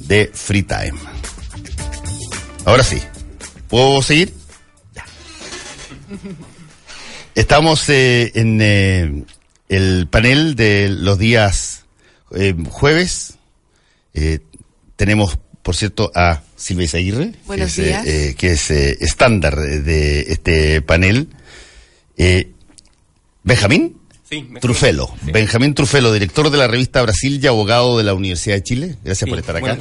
De Free Time. Ahora sí, ¿puedo seguir? Ya. Estamos eh, en eh, el panel de los días eh, jueves. Eh, tenemos, por cierto, a Silvia Isaguirre, Buenos que es, días. eh, que es eh, estándar de este panel. Eh, Benjamín Sí, Trufelo. Benjamín Trufelo, director de la revista Brasil y abogado de la Universidad de Chile. Gracias Sí, por estar acá.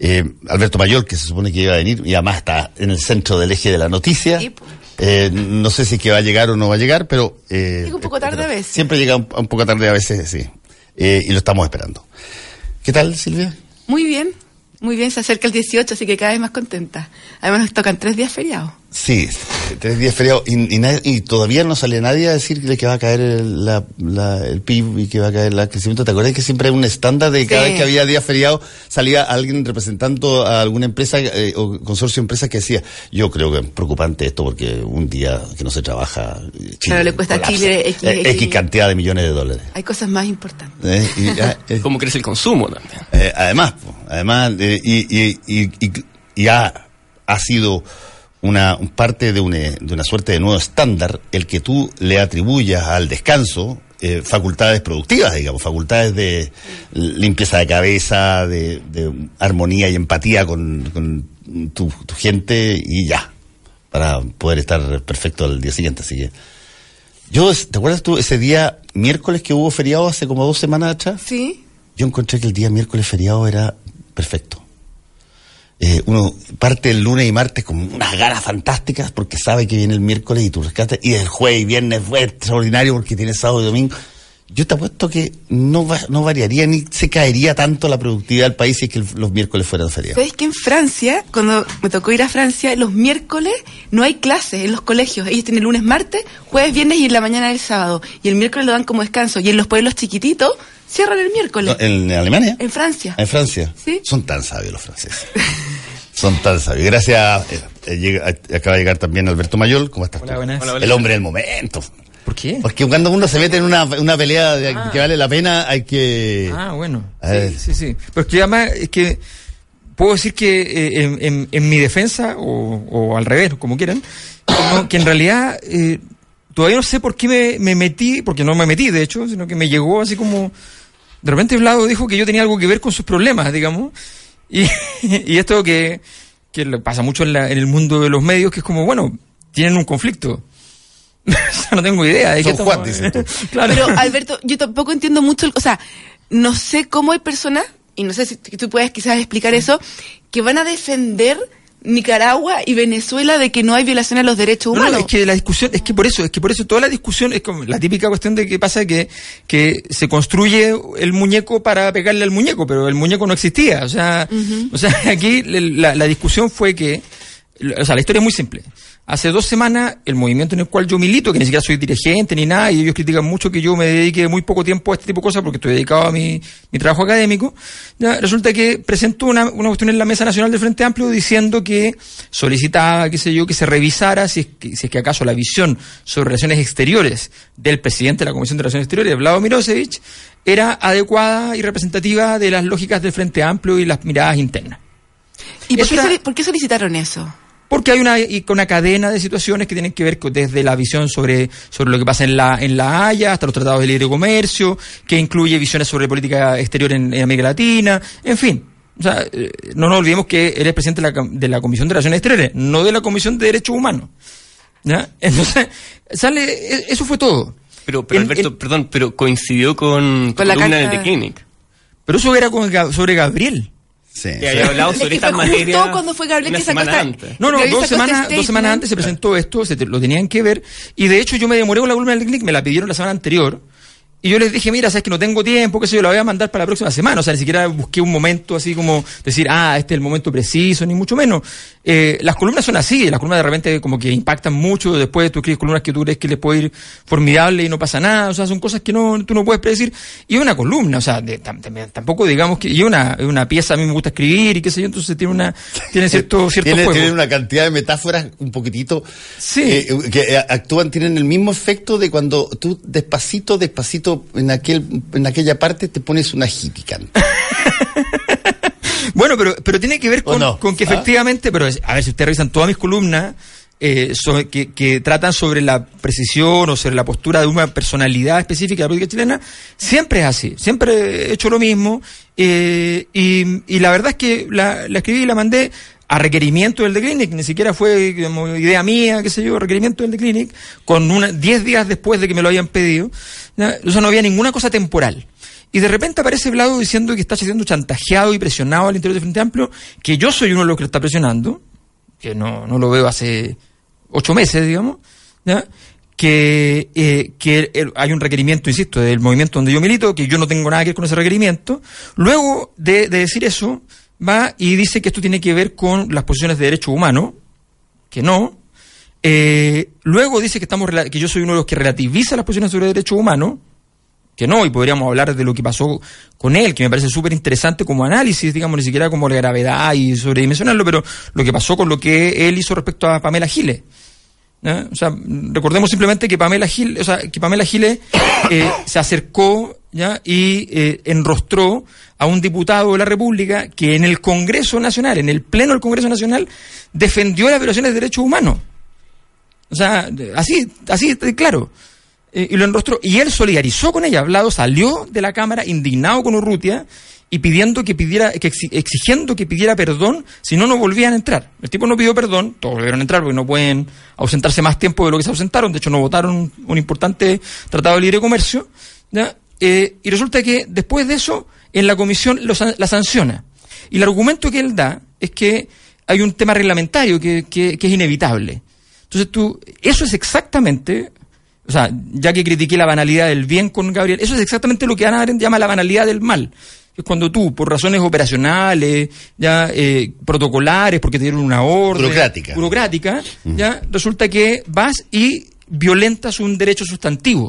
Eh, Alberto Mayor, que se supone que iba a venir, y además está en el centro del eje de la noticia. Sí, pues. Eh, no sé si es que va a llegar o no va a llegar, pero... Eh, Llega un poco tarde a veces. Siempre llega un, un poco tarde a veces, sí. Eh, y lo estamos esperando. ¿Qué tal, Silvia? Muy bien, muy bien, se acerca el 18, así que cada vez más contenta. Además nos tocan tres días feriados. Sí, tres días feriados y, y, nadie- y todavía no sale nadie a decirle que va a caer el, la- la- el PIB y que va a caer el crecimiento. ¿Te acuerdas que siempre hay un estándar de cada Sí. vez que había día feriado salía alguien representando a alguna empresa eh, o consorcio de empresas que decía, yo creo que es preocupante esto porque un día que no se trabaja, eh, Chile Claro, le cuesta a. Chile X- Eh, X- X cantidad de millones de dólares. Hay cosas más importantes. Eh, y, ah, eh, ¿Cómo crece el consumo también? eh, además, po, además, eh, y, y, y, y, ha, ha sido una un parte de una, de una suerte de nuevo estándar el que tú le atribuyas al descanso eh, facultades productivas, digamos, facultades de limpieza de cabeza, de, de armonía y empatía con, con tu, tu gente y ya, para poder estar perfecto al día siguiente. Así que, yo, ¿te acuerdas tú ese día miércoles que hubo feriado hace como dos semanas atrás? ¿Sí? Yo encontré que el día miércoles feriado era perfecto. Eh, uno parte el lunes y martes con unas ganas fantásticas porque sabe que viene el miércoles y tú rescatas. Y el jueves y viernes fue extraordinario porque tiene sábado y domingo. Yo te apuesto que no, va- no variaría ni se caería tanto la productividad del país si es que los miércoles fueran feriados. ¿Sabes que en Francia, cuando me tocó ir a Francia, los miércoles no hay clases en los colegios. Ellos tienen lunes, martes, jueves, viernes y en la mañana del sábado. Y el miércoles lo dan como descanso. Y en los pueblos chiquititos cierran el miércoles. No, ¿En Alemania? En Francia. En Francia. Sí. Son tan sabios los franceses. Son tan sabios. Gracias. eh, eh, llega- acaba de llegar también Alberto Mayol. ¿Cómo estás Hola, tú? buenas. Hola. El hombre del momento. ¿Por qué? Porque cuando uno se mete en una, una pelea de- que vale la pena, hay que... Ah, bueno. A. Sí, sí, sí. Pero es que además es que puedo decir que eh, en, en- en mi defensa, o, o al revés, como quieran, no- que en realidad eh, todavía no sé por qué me, me metí, porque no me metí, de hecho, sino que me llegó así como... De repente Vlado dijo que yo tenía algo que ver con sus problemas, digamos. Y, y esto que, que pasa mucho en, la- en el mundo de los medios, que es como, bueno, tienen un conflicto. O sea, no tengo idea. ¿de qué Juan, estamos- dices tú. claro. Pero Alberto, yo tampoco entiendo mucho, el- o sea, no sé cómo hay personas, y no sé si tú puedes quizás explicar eso, que van a defender Nicaragua y Venezuela de que no hay violación a los derechos No, no, humanos. es que la discusión, es que por eso, es que por eso toda la discusión es como la típica cuestión de que pasa que, que se construye el muñeco para pegarle al muñeco, pero el muñeco no existía. O sea, o sea, aquí la, la discusión fue que, o sea, la historia es muy simple. Hace dos semanas, el movimiento en el cual yo milito, que ni siquiera soy dirigente ni nada, y ellos critican mucho que yo me dedique muy poco tiempo a este tipo de cosas porque estoy dedicado a mi, mi trabajo académico, ya, resulta que presentó una, una cuestión en la Mesa Nacional del Frente Amplio diciendo que solicitaba, qué sé yo, que se revisara si es que, si es que acaso la visión sobre relaciones exteriores del presidente de la Comisión de Relaciones Exteriores, Vlado Mirosevic, era adecuada y representativa de las lógicas del Frente Amplio y las miradas internas. ¿Y por Eso qué, era- soli- por qué solicitaron eso? Porque hay una, y con una cadena de situaciones que tienen que ver con, desde la visión sobre, sobre lo que pasa en la, en la Haya hasta los tratados de libre comercio, que incluye visiones sobre política exterior en, en América Latina, en fin. O sea, eh, no nos olvidemos que él es presidente de la, de la Comisión de Relaciones Exteriores, no de la Comisión de Derechos Humanos. ¿Ya? Entonces, sale, e- eso fue todo. Pero, pero En- Alberto, en- perdón, pero coincidió con, Con la columna carta- The Clinic. pero eso era con sobre Gabriel. Sí. Que había hablado Es sobre que estas fue justo cuando fue Gabriel que sacó esta-. No, no, dos este semanas, dos semanas statement. antes se presentó esto, se te- lo tenían que ver, y de hecho yo me demoré con la columna del CNIC, me la pidieron la semana anterior, y yo les dije, mira, sabes que no tengo tiempo, qué sé yo, lo voy a mandar para la próxima semana. O sea, ni siquiera busqué un momento así como decir, ah, este es el momento preciso, ni mucho menos. Eh, las columnas son así, las columnas de repente como que impactan mucho, después tú escribes columnas que tú crees que les puede ir formidable y no pasa nada, o sea, son cosas que no, tú no puedes predecir. Y una columna, o sea, de- tam- tam- tampoco digamos que, y una, una pieza a mí me gusta escribir y qué sé yo, entonces tiene una, tiene cierto, cierto Tiene, juego. tienen una cantidad de metáforas un poquitito Sí. eh, que eh, actúan, tienen el mismo efecto de cuando tú despacito, despacito en aquel en aquella parte te pones una hippie canta. Bueno, pero, pero tiene que ver ¿O con, no? con que ¿Ah? efectivamente, pero a ver, si ustedes revisan todas mis columnas, eh, que tratan sobre la precisión o sobre la postura de una personalidad específica de la política chilena, siempre es así, siempre he hecho lo mismo, eh, y, y la verdad es que la, la escribí y la mandé a requerimiento del The Clinic, ni siquiera fue idea mía, qué sé yo, requerimiento del The Clinic, con una, 10 días después de que me lo habían pedido, ¿ya? o sea, no había ninguna cosa temporal. Y de repente aparece Vlado diciendo que está siendo chantajeado y presionado al interior del Frente Amplio, que yo soy uno de los que lo está presionando, que no, no lo veo hace ocho meses, digamos, que, eh, que hay un requerimiento, insisto, del movimiento donde yo milito, que yo no tengo nada que ver con ese requerimiento. Luego de decir eso, va y dice que esto tiene que ver con las posiciones de derechos humanos, que no. Eh, luego dice que, estamos, que yo soy uno de los que relativiza las posiciones sobre derechos humanos, que no, y podríamos hablar de lo que pasó con él, que me parece súper interesante como análisis, digamos, ni siquiera como la gravedad y sobredimensionarlo, pero lo que pasó con lo que él hizo respecto a Pamela Giles. ¿Ya? O sea, recordemos simplemente que Pamela Giles, o sea, que Pamela Giles eh, se acercó ¿ya? y eh, enrostró a un diputado de la República que en el Congreso Nacional, en el Pleno del Congreso Nacional, defendió las violaciones de derechos humanos. O sea, así, así, claro. Eh, y lo enrostró. Y él solidarizó con ella. Hablado salió de la Cámara indignado con Urrutia y pidiendo que pidiera, que exi- exigiendo que pidiera perdón, si no, no volvían a entrar. El tipo no pidió perdón, todos volvieron a entrar porque no pueden ausentarse más tiempo de lo que se ausentaron. De hecho, no votaron un importante tratado de libre comercio. ¿ya? Eh, y resulta que después de eso, en la comisión lo san- la sanciona. Y el argumento que él da es que hay un tema reglamentario que, que- que es inevitable. Entonces tú, eso es exactamente, o sea, ya que critiqué la banalidad del bien con Gabriel, eso es exactamente lo que Ana Arendt llama la banalidad del mal. Es cuando tú, por razones operacionales, ya eh, protocolares, porque te dieron una orden. Burocrática. Burocrática, ya resulta que vas y violentas un derecho sustantivo.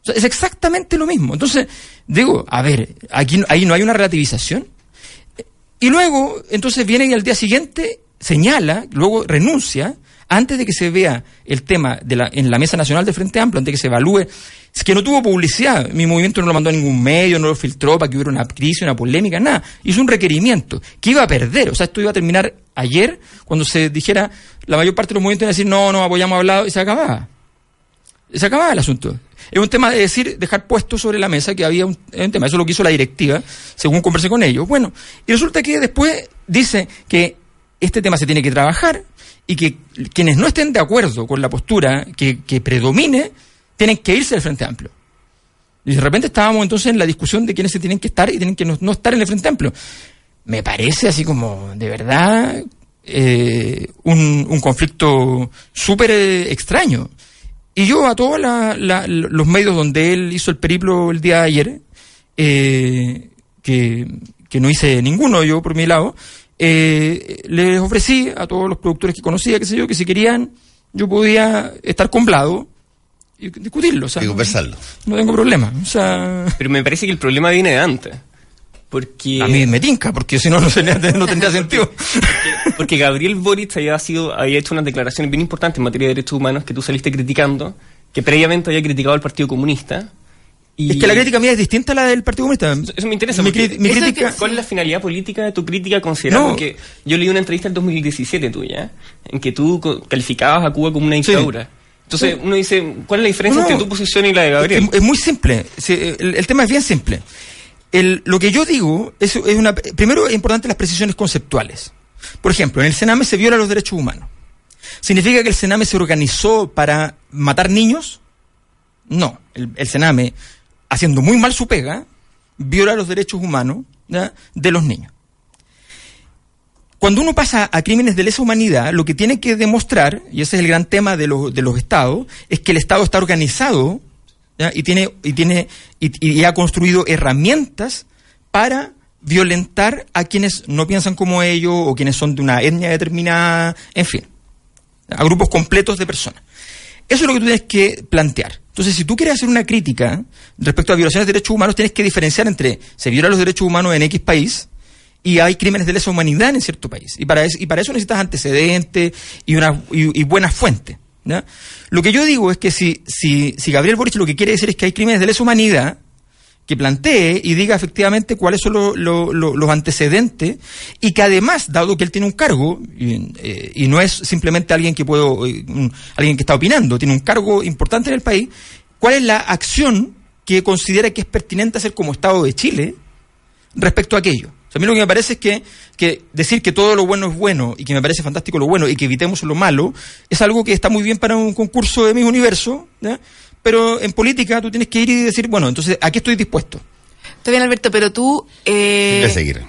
O sea, es exactamente lo mismo. Entonces, digo, a ver, aquí no- ahí no hay una relativización. Y luego, entonces viene y al día siguiente señala, luego renuncia, antes de que se vea el tema de la, en la Mesa Nacional del Frente Amplio, antes de que se evalúe, es que no tuvo publicidad, mi movimiento no lo mandó a ningún medio, no lo filtró para que hubiera una crisis, una polémica, nada. Hizo un requerimiento que iba a perder, o sea, esto iba a terminar ayer, cuando se dijera, la mayor parte de los movimientos iban a decir, no, no, apoyamos Hablado, y se acababa. Se acababa el asunto. Es un tema de decir, dejar puesto sobre la mesa que había un, un tema. Eso es lo que hizo la directiva, según conversé con ellos. Bueno, y resulta que después dice que este tema se tiene que trabajar y que quienes no estén de acuerdo con la postura que, predomine, tienen que irse del Frente Amplio. Y de repente estábamos entonces en la discusión de quiénes se tienen que estar y tienen que no, estar en el Frente Amplio. Me parece así como, de verdad, eh, un, conflicto súper eh, extraño. Y yo a todos los medios donde él hizo el periplo el día de ayer, eh, que, que no hice ninguno yo por mi lado, eh, les ofrecí a todos los productores que conocía, qué sé yo, que si querían, yo podía estar con Blado y discutirlo. O sea, Y no- conversarlo. No, tengo problema. O sea, Pero me parece que el problema viene de antes. Porque, a mí me tinca, porque si no, no tendría, no tendría sentido. porque Gabriel Boric había, sido, había hecho unas declaraciones bien importantes en materia de derechos humanos que tú saliste criticando, que previamente había criticado al Partido Comunista. Y Es que la crítica mía es distinta a la del Partido Comunista. Eso me interesa. Mi, crítica... ¿Cuál es la finalidad política de tu crítica considerando No. que yo leí una entrevista en 2017 tuya en que tú calificabas a Cuba como una dictadura? Entonces Sí. uno dice, ¿cuál es la diferencia No. entre tu posición y la de Gabriel? Es, es muy simple. El, el tema es bien simple. El- lo que yo digo es, es una. Primero es importante las precisiones conceptuales. Por ejemplo, en el Sename se viola los derechos humanos. ¿Significa que el Sename se organizó para matar niños? No. El, el Sename, haciendo muy mal su pega, viola los derechos humanos de los niños. Cuando uno pasa a crímenes de lesa humanidad, lo que tiene que demostrar, y ese es el gran tema de los, de los estados, es que el Estado está organizado y tiene y tiene y, y ha construido herramientas para violentar a quienes no piensan como ellos o quienes son de una etnia determinada, en fin, a grupos completos de personas. Eso es lo que tú tienes que plantear. Entonces, si tú quieres hacer una crítica respecto a violaciones de derechos humanos, tienes que diferenciar entre se violan los derechos humanos en X país y hay crímenes de lesa humanidad en cierto país. Y para eso, y para eso necesitas antecedentes y, y, buenas fuentes. Lo que yo digo es que si, si, si Gabriel Boric lo que quiere decir es que hay crímenes de lesa humanidad, que plantee y diga efectivamente cuáles son lo- lo- lo- los antecedentes y que además, dado que él tiene un cargo, y, eh, no es simplemente alguien que puedo, eh, alguien que está opinando, tiene un cargo importante en el país, cuál es la acción que considera que es pertinente hacer como Estado de Chile respecto a aquello. A mí lo que me parece es que, que decir que todo lo bueno es bueno y que me parece fantástico lo bueno y que evitemos lo malo es algo que está muy bien para un concurso de mis universo. Pero en política tú tienes que ir y decir, bueno, entonces, ¿a qué estoy dispuesto? Está bien, Alberto, pero tú, eh, Voy a seguir.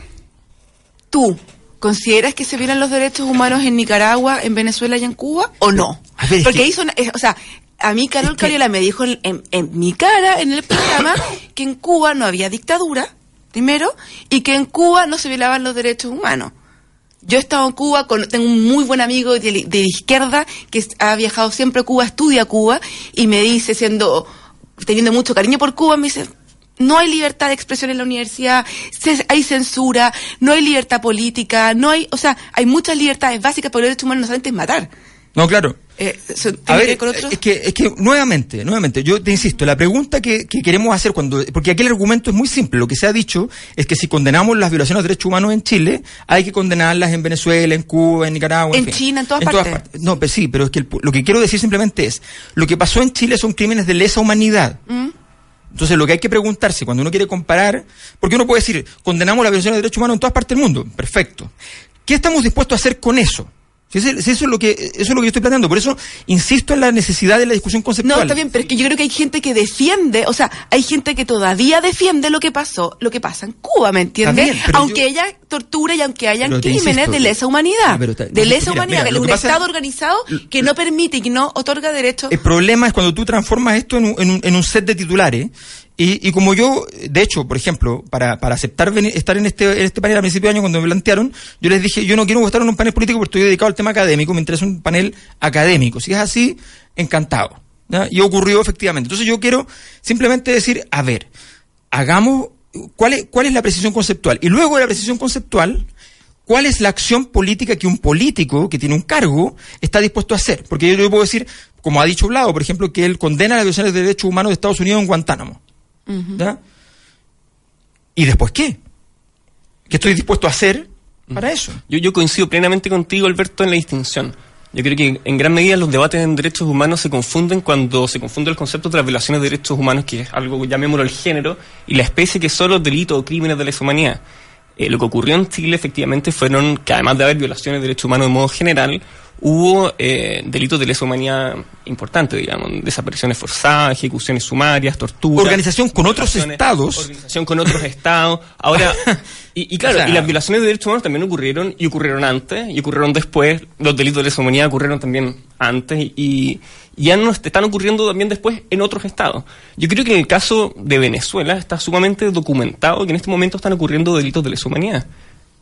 tú, ¿consideras que se violan los derechos humanos en Nicaragua, en Venezuela y en Cuba o no? A ver, es Porque que- ahí son, es- o sea, a mí Carol Es que- Cariola me dijo en, en- en mi cara, en el programa, que en Cuba no había dictadura, primero, y que en Cuba no se violaban los derechos humanos. Yo he estado en Cuba, con, tengo un muy buen amigo de, de izquierda que ha viajado siempre a Cuba, estudia Cuba, y me dice, siendo, teniendo mucho cariño por Cuba, me dice, no hay libertad de expresión en la universidad, hay censura, no hay libertad política, no hay, o sea, hay muchas libertades básicas, pero los derechos humanos no solamente es matar. No, claro. Eh, A ver, con es que, es que nuevamente, nuevamente, yo te insisto, la pregunta que, que queremos hacer cuando, porque aquí el argumento es muy simple, lo que se ha dicho es que si condenamos las violaciones de derechos humanos en Chile, hay que condenarlas en Venezuela, en Cuba, en Nicaragua, En. China, en todas partes. No, pero sí, pero es que el lo que quiero decir simplemente es, lo que pasó en Chile son crímenes de lesa humanidad. ¿Mm? Entonces, lo que hay que preguntarse cuando uno quiere comparar, porque uno puede decir, condenamos la violación de derechos humanos en todas partes del mundo, perfecto. ¿Qué estamos dispuestos a hacer con eso? Si eso es lo que eso es lo que yo estoy planteando, por eso insisto en la necesidad de la discusión conceptual. No, está bien, pero es que yo creo que hay gente que defiende, o sea, hay gente que todavía defiende lo que pasó, lo que pasa en Cuba, ¿me entiendes? Aunque yo- haya tortura y aunque hayan crímenes insisto, de lesa humanidad. Ah, pero está- de lesa mira, humanidad, mira, lo un pasa- Estado organizado que no permite y que no otorga derechos. El problema es cuando tú transformas esto en un, en un- en un set de titulares. Y, y como yo, de hecho, por ejemplo, para, para aceptar venir- estar en este, en este panel a principio de año, cuando me plantearon, yo les dije, yo no quiero estar en un panel político porque estoy dedicado al tema académico, me interesa un panel académico. Si es así, encantado. Y ocurrió efectivamente. Entonces yo quiero simplemente decir, a ver, hagamos, ¿cuál es, cuál es la precisión conceptual? Y luego de la precisión conceptual, ¿Cuál es la acción política que un político que tiene un cargo está dispuesto a hacer? Porque yo, yo puedo decir, como ha dicho Blado, por ejemplo, que él condena las violaciones de derechos humanos de Estados Unidos en Guantánamo. ¿Ya? ¿Y después qué? ¿Qué estoy dispuesto a hacer para eso? Yo, yo coincido plenamente contigo, Alberto, en la distinción. Yo creo que en gran medida los debates en derechos humanos se confunden cuando se confunde el concepto de las violaciones de derechos humanos, que es algo, llamémoslo el género, y la especie que son los delitos o crímenes de lesa humanidad. Eh, lo que ocurrió en Chile efectivamente fueron que además de haber violaciones de derechos humanos de modo general, hubo eh, delitos de lesa humanidad importantes, digamos, desapariciones forzadas, ejecuciones sumarias, torturas. Organización con otros estados. Organización con otros estados. Ahora, y, y claro, O sea- y las violaciones de derechos humanos también ocurrieron, y ocurrieron antes, y ocurrieron después. Los delitos de lesa humanidad ocurrieron también antes, y, y ya no est- están ocurriendo también después en otros estados. Yo creo que en el caso de Venezuela está sumamente documentado que en este momento están ocurriendo delitos de lesa humanidad.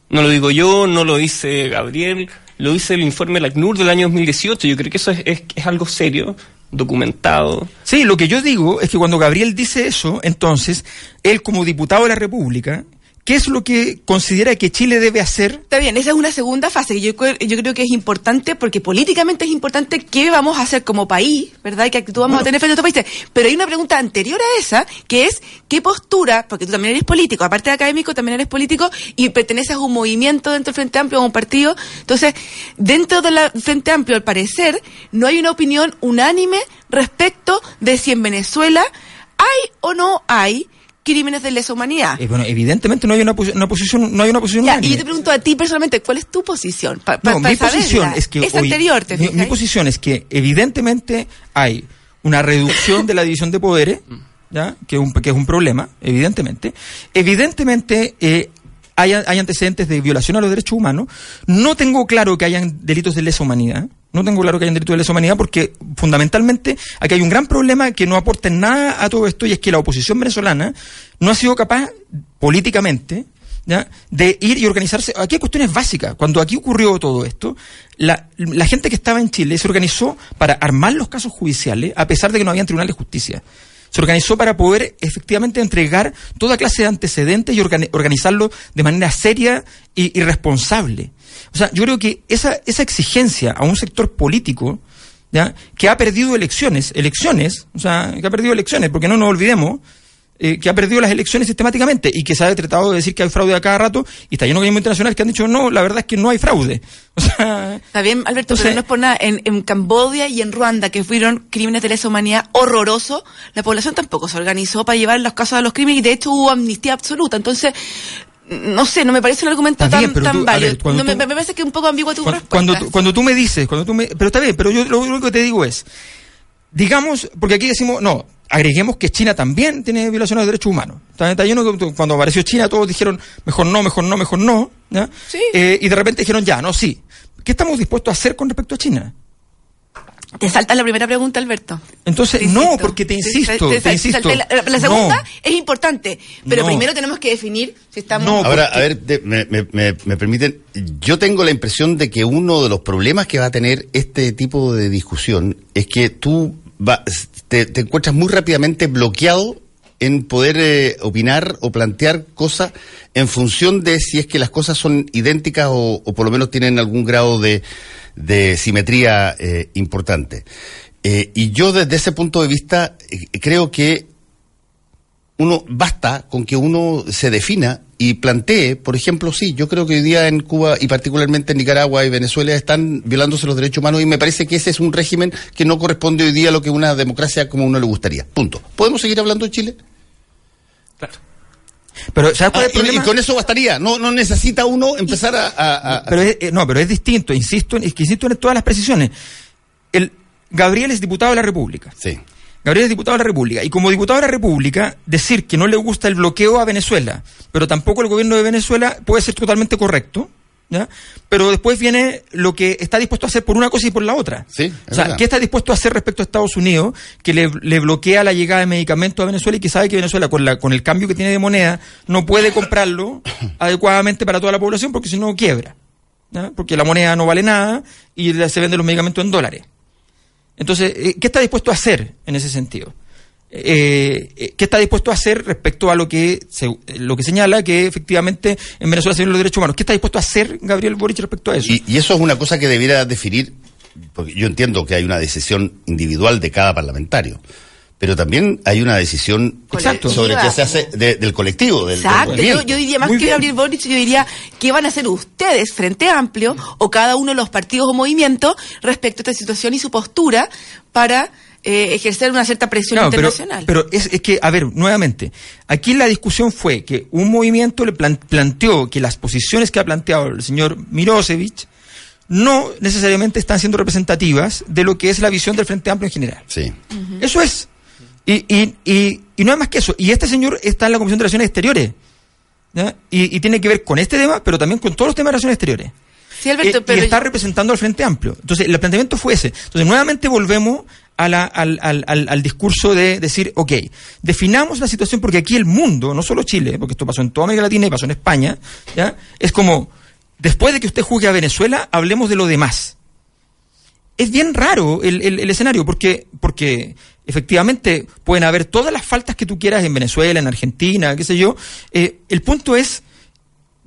No lo digo yo, no lo dice Gabriel, lo dice el informe de la ACNUR del año 2018. Yo creo que eso es, es, es algo serio, documentado. Sí, lo que yo digo es que cuando Gabriel dice eso, entonces, él como diputado de la República, ¿qué es lo que considera que Chile debe hacer? Está bien, esa es una segunda fase que yo, cre- yo creo que es importante porque políticamente es importante qué vamos a hacer como país, ¿verdad? Y qué actitud vamos a tener frente a otros países. Pero hay una pregunta anterior a esa que es qué postura, porque tú también eres político, aparte de académico, también eres político y perteneces a un movimiento dentro del Frente Amplio, a un partido. Entonces, dentro del Frente Amplio, al parecer, no hay una opinión unánime respecto de si en Venezuela hay o no hay crímenes de lesa humanidad. Eh, bueno, evidentemente no hay una, posi- una posición, no hay una posición Ya, y yo te pregunto a ti personalmente, ¿cuál es tu posición? Pa- pa- No, mi saberla. posición es que es hoy- anterior, ¿te mi, posición es que evidentemente hay una reducción de la división de poderes, ¿ya? Que, es un, que es un problema, evidentemente. Evidentemente eh, hay, antecedentes de violación a los derechos humanos. No tengo claro que hayan delitos de lesa humanidad. No tengo claro que hayan delitos de lesa humanidad porque fundamentalmente aquí hay un gran problema que no aporta nada a todo esto y es que la oposición venezolana no ha sido capaz políticamente ¿ya? de ir y organizarse. Aquí hay cuestiones básicas. Cuando aquí ocurrió todo esto, la, la gente que estaba en Chile se organizó para armar los casos judiciales a pesar de que no había tribunal de justicia. Se organizó para poder efectivamente entregar toda clase de antecedentes y organi- organizarlo de manera seria y, y responsable. O sea, yo creo que esa, esa exigencia a un sector político, ¿ya? que ha perdido elecciones, elecciones, o sea, que ha perdido elecciones, porque no nos olvidemos eh, que ha perdido las elecciones sistemáticamente y que se ha tratado de decir que hay fraude a cada rato y está lleno de organismos internacionales que han dicho no, la verdad es que no hay fraude. O sea, Está bien, Alberto, Entonces- pero no es por nada. En, en Cambodia y en Ruanda, que fueron crímenes de lesa humanidad horrorosos, la población tampoco se organizó para llevar los casos a los crímenes y de hecho hubo amnistía absoluta. Entonces, no sé, no me parece un argumento tan, tan tú- válido. ver, No, me, tú- me parece que es un poco ambigua tu Cuando, respuesta. cuando, cuando tú me dices, cuando tú me, pero está bien, pero yo lo único que te digo es, digamos, porque aquí decimos, no, agreguemos que China también tiene violaciones de derechos humanos. Está, lleno cuando apareció China todos dijeron, mejor no, mejor no, mejor no, ¿ya? Sí. Eh, y de repente dijeron, ya, no, sí. ¿Qué estamos dispuestos a hacer con respecto a China? Te saltas la primera pregunta, Alberto. Entonces, Te no, insisto. porque te insisto, te- te, te insisto. La, la segunda No. es importante, pero No. primero tenemos que definir si estamos... No, Ahora, porque- a ver, de- me, me- me- me permiten, yo tengo la impresión de que uno de los problemas que va a tener este tipo de discusión es que tú va- te, encuentras muy rápidamente bloqueado en poder eh, opinar o plantear cosas en función de si es que las cosas son idénticas o, o por lo menos tienen algún grado de, de simetría eh, importante. Eh, y yo desde ese punto de vista creo que uno basta con que uno se defina y plantee, por ejemplo, sí, yo creo que hoy día en Cuba y particularmente en Nicaragua y Venezuela están violándose los derechos humanos y me parece que ese es un régimen que no corresponde hoy día a lo que una democracia como uno le gustaría. Punto. ¿Podemos seguir hablando de Chile? Claro. Pero, ¿sabes cuál Ah, es el y, y problema? con eso bastaría. No, no necesita uno empezar a... a- a- Pero es, eh, no, pero es distinto, insisto, en- es que insisto en todas las precisiones. El Gabriel es diputado de la República. Sí. Gabriel es diputado de la República. Y como diputado de la República, decir que no le gusta el bloqueo a Venezuela, pero tampoco el gobierno de Venezuela puede ser totalmente correcto. ¿ya? Pero después viene lo que está dispuesto a hacer por una cosa y por la otra. Sí, o sea, verdad. ¿qué está dispuesto a hacer respecto a Estados Unidos, que le, le bloquea la llegada de medicamentos a Venezuela y que sabe que Venezuela, con, la, con el cambio que tiene de moneda, no puede comprarlo adecuadamente para toda la población porque si no quiebra? ¿ya? Porque la moneda no vale nada y se venden los medicamentos en dólares. Entonces, eh, ¿qué está dispuesto a hacer en ese sentido? Eh, eh, ¿Qué está dispuesto a hacer respecto a lo que se- lo que señala que efectivamente en Venezuela se los derechos humanos? ¿Qué está dispuesto a hacer Gabriel Boric respecto a eso? Y eso es una cosa que debiera definir, porque yo entiendo que hay una decisión individual de cada parlamentario, pero también hay una decisión Exacto. sobre qué se hace de- del colectivo, del, del Exacto, yo, diría más Muy que bien. Gabriel Boric, yo diría qué van a hacer ustedes, Frente Amplio, o cada uno de los partidos o movimientos respecto a esta situación y su postura para eh, ejercer una cierta presión internacional. pero es, es que, a ver, nuevamente, aquí la discusión fue que un movimiento le plan- planteó que las posiciones que ha planteado el señor Mirosevic no necesariamente están siendo representativas de lo que es la visión del Frente Amplio en general. Sí. Eso es. Y, y, y, y no es más que eso. Y este señor está en la Comisión de Relaciones Exteriores. ¿ya? Y, y tiene que ver con este tema, pero también con todos los temas de relaciones exteriores. sí, Alberto, Eh, pero y está yo- representando al Frente Amplio. Entonces, el planteamiento fue ese. Entonces, nuevamente volvemos a la- al, al- al- al discurso de decir, ok, definamos la situación porque aquí el mundo, no solo Chile, porque esto pasó en toda América Latina y pasó en España, ¿ya? es como, después de que usted juzgue a Venezuela, hablemos de lo demás. Es bien raro el, el- escenario porque, porque efectivamente pueden haber todas las faltas que tú quieras en Venezuela, en Argentina, qué sé yo. Eh, el punto es,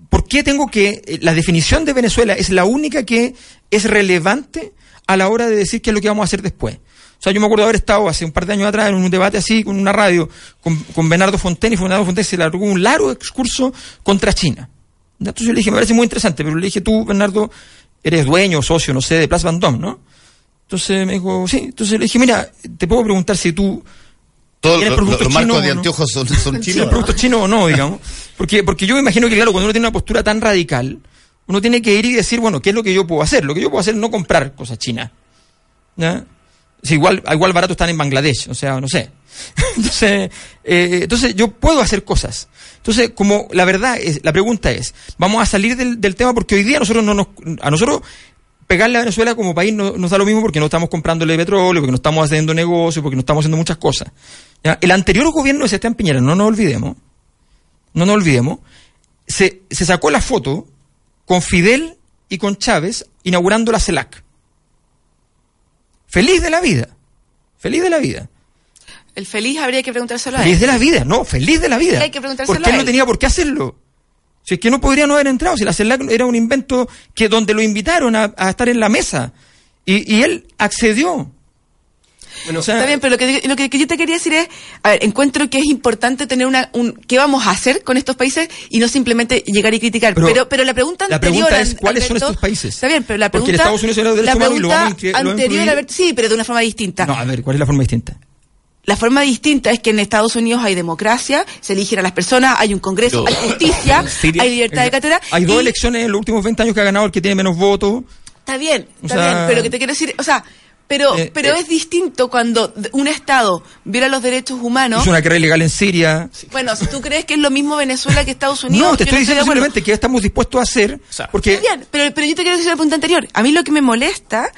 ¿por qué tengo que, eh, la definición de Venezuela es la única que es relevante a la hora de decir qué es lo que vamos a hacer después? O sea, yo me acuerdo haber estado hace un par de años atrás en un debate así, con una radio, con, con Bernardo Fontaine, y Bernardo Fontaine se largó un largo excurso contra China. Entonces yo le dije, me parece muy interesante, pero le dije, tú, Bernardo, eres dueño, socio, no sé, de Plaza Vendôme, ¿no? Entonces me dijo, sí. Entonces le dije, mira, te puedo preguntar si tú Todos ¿Tienes los, productos los marcos chinos de anteojos son, son chinos. el producto es chino o no, digamos. Porque, porque yo me imagino que, claro, cuando uno tiene una postura tan radical, uno tiene que ir y decir, bueno, ¿qué es lo que yo puedo hacer? Lo que yo puedo hacer es no comprar cosas chinas. ¿Ya? Si igual, igual barato están en Bangladesh, o sea, no sé. entonces, eh, entonces yo puedo hacer cosas. Entonces, como la verdad es, la pregunta es, vamos a salir del, del tema porque hoy día nosotros no nos, a nosotros pegarle a Venezuela como país no, nos da lo mismo porque no estamos comprándole petróleo, porque no estamos haciendo negocios, porque no estamos haciendo muchas cosas. ¿Ya? El anterior gobierno de Sebastián Piñera, no nos olvidemos, no nos olvidemos, se, se sacó la foto con Fidel y con Chávez inaugurando la CELAC. Feliz de la vida. Feliz de la vida. El feliz habría que preguntárselo a Feliz él. de la vida, no, feliz de la vida. Hay que preguntárselo Porque él a no él. tenía por qué hacerlo. Si es que no podría no haber entrado, si la CELAC era un invento que donde lo invitaron a, a estar en la mesa. Y, y él accedió. Bueno, O sea, Está bien, pero lo que, lo que yo te quería decir es, a ver, encuentro que es importante tener una, un, qué vamos a hacer con estos países y no simplemente llegar y criticar. Pero Pero, pero, la pregunta la anterior, pregunta es, ¿cuáles son estos países? Está bien, pero la Porque pregunta, en Estados Unidos se habla de la derechos humanos y lo pregunta vamos a incluir- lo vamos a anterior, Alberto, sí, pero de una forma distinta. No, a ver, ¿cuál es la forma distinta? La forma distinta es que en Estados Unidos hay democracia, se eligen a las personas, hay un congreso, hay justicia, hay libertad de cátedra. Hay dos y- elecciones en los últimos 20 años que ha ganado el que tiene menos votos. Está bien, O está sea- bien, pero que te quiero decir, o sea, pero, Eh, pero eh. es distinto cuando un Estado viola los derechos humanos. Hizo una guerra ilegal en Siria. Bueno, si tú crees que es lo mismo Venezuela que Estados Unidos, No, te estoy diciendo simplemente que estamos dispuestos a hacer. sea, porque Está bien, pero, pero yo te quiero decir la pregunta anterior. A mí lo que me molesta,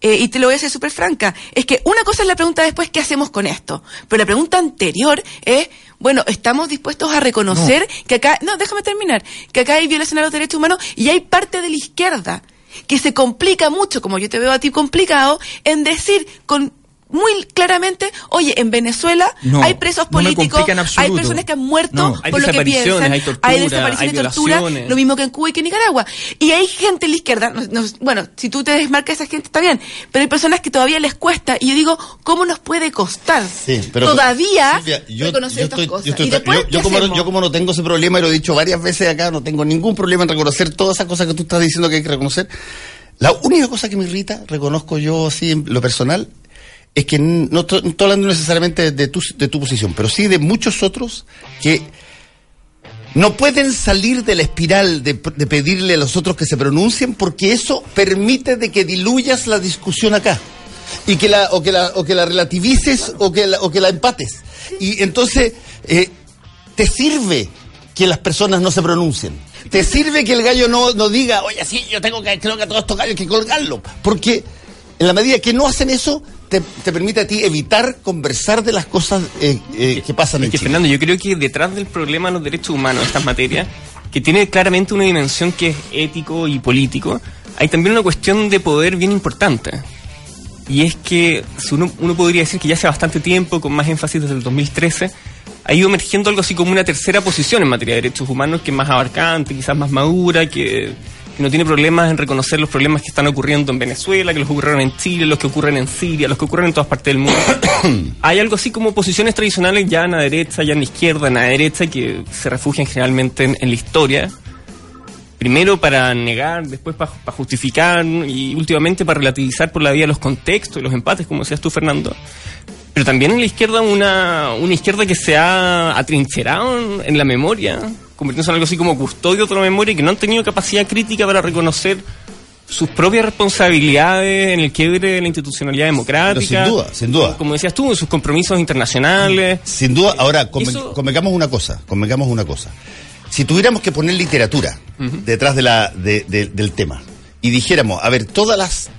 eh, y te lo voy a decir súper franca, es que una cosa es la pregunta después, ¿qué hacemos con esto? Pero la pregunta anterior es, bueno, ¿estamos dispuestos a reconocer que acá, no, déjame terminar, que acá hay violación a los derechos humanos y hay parte de la izquierda que se complica mucho, como yo te veo a ti complicado, en decir con muy claramente, oye, en Venezuela No, hay presos políticos, hay personas que han muerto No. Hay por lo que piensan, hay tortura, desapariciones, hay tortura, lo mismo que en Cuba y que en Nicaragua. Y hay gente en la izquierda, no- no- bueno, si tú te desmarcas a esa gente está bien, pero hay personas que todavía les cuesta y yo digo, ¿cómo nos puede costar Sí, pero todavía Silvia, yo, reconocer yo estas estoy- cosas? yo estoy- y después, yo- yo ¿qué como no, yo como no tengo ese problema y lo he dicho varias veces acá, no tengo ningún problema en reconocer todas esas cosas que tú estás diciendo que hay que reconocer. La única cosa que me irrita, reconozco yo así en lo personal, es que no estoy, hablando necesariamente de tu, de tu posición, pero sí de muchos otros que no pueden salir de la espiral de, de pedirle a los otros que se pronuncien porque eso permite de que diluyas la discusión acá y que la o que la o que la relativices o que la, o que la empates. Y entonces eh, te sirve que las personas no se pronuncien. Te sirve que el gallo no, no diga oye sí yo tengo que creo que a todos estos gallos hay que colgarlo porque en la medida que no hacen eso te, te permite a ti evitar conversar de las cosas eh, eh, que pasan Es en que Chile. Fernando, yo creo que detrás del problema de los derechos humanos, estas materias, que tiene claramente una dimensión que es ético y político, hay también una cuestión de poder bien importante. Y es que si uno, uno podría decir que ya hace bastante tiempo, con más énfasis desde el 2013, ha ido emergiendo algo así como una tercera posición en materia de derechos humanos, que es más abarcante, quizás más madura, que, no tiene problemas en reconocer los problemas que están ocurriendo en Venezuela, que los ocurrieron en Chile, los que ocurren en Siria, los que ocurren en todas partes del mundo. Hay algo así como posiciones tradicionales ya en la derecha, ya en la izquierda, en la derecha, que se refugian generalmente en, en la historia. Primero para negar, después para, para justificar y últimamente para relativizar por la vía los contextos y los empates, como decías tú, Fernando. Pero también en la izquierda una, una izquierda que se ha atrincherado en, en la memoria, convirtiéndose en algo así como custodio de la memoria y que no han tenido capacidad crítica para reconocer sus propias responsabilidades en el quiebre de la institucionalidad democrática. Pero sin duda, sin duda. Como decías tú, en sus compromisos internacionales. Sin duda, ahora, conven- Eso- convengamos una cosa, convengamos una cosa. Si tuviéramos que poner literatura detrás de la, de- de- del tema y dijéramos, a ver, todas las,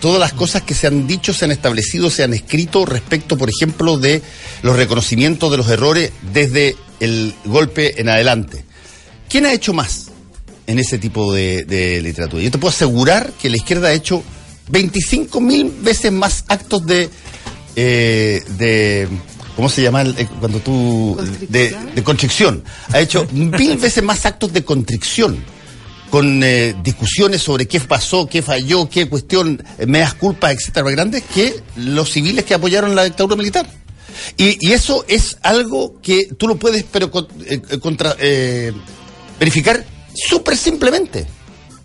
todas las cosas que se han dicho, se han establecido, se han escrito respecto, por ejemplo, de los reconocimientos de los errores desde el golpe en adelante. ¿Quién ha hecho más en ese tipo de, de literatura? Yo te puedo asegurar que la izquierda ha hecho 25 mil veces más actos de, eh, de ¿cómo se llama el- eh, cuando tú de, de constricción? Ha hecho mil veces más actos de constricción con eh, discusiones sobre qué pasó, qué falló, qué cuestión, eh, medias culpas, etcétera, grandes, que los civiles que apoyaron la dictadura militar. Y, y eso es algo que tú lo puedes pero con- contra, verificar súper simplemente.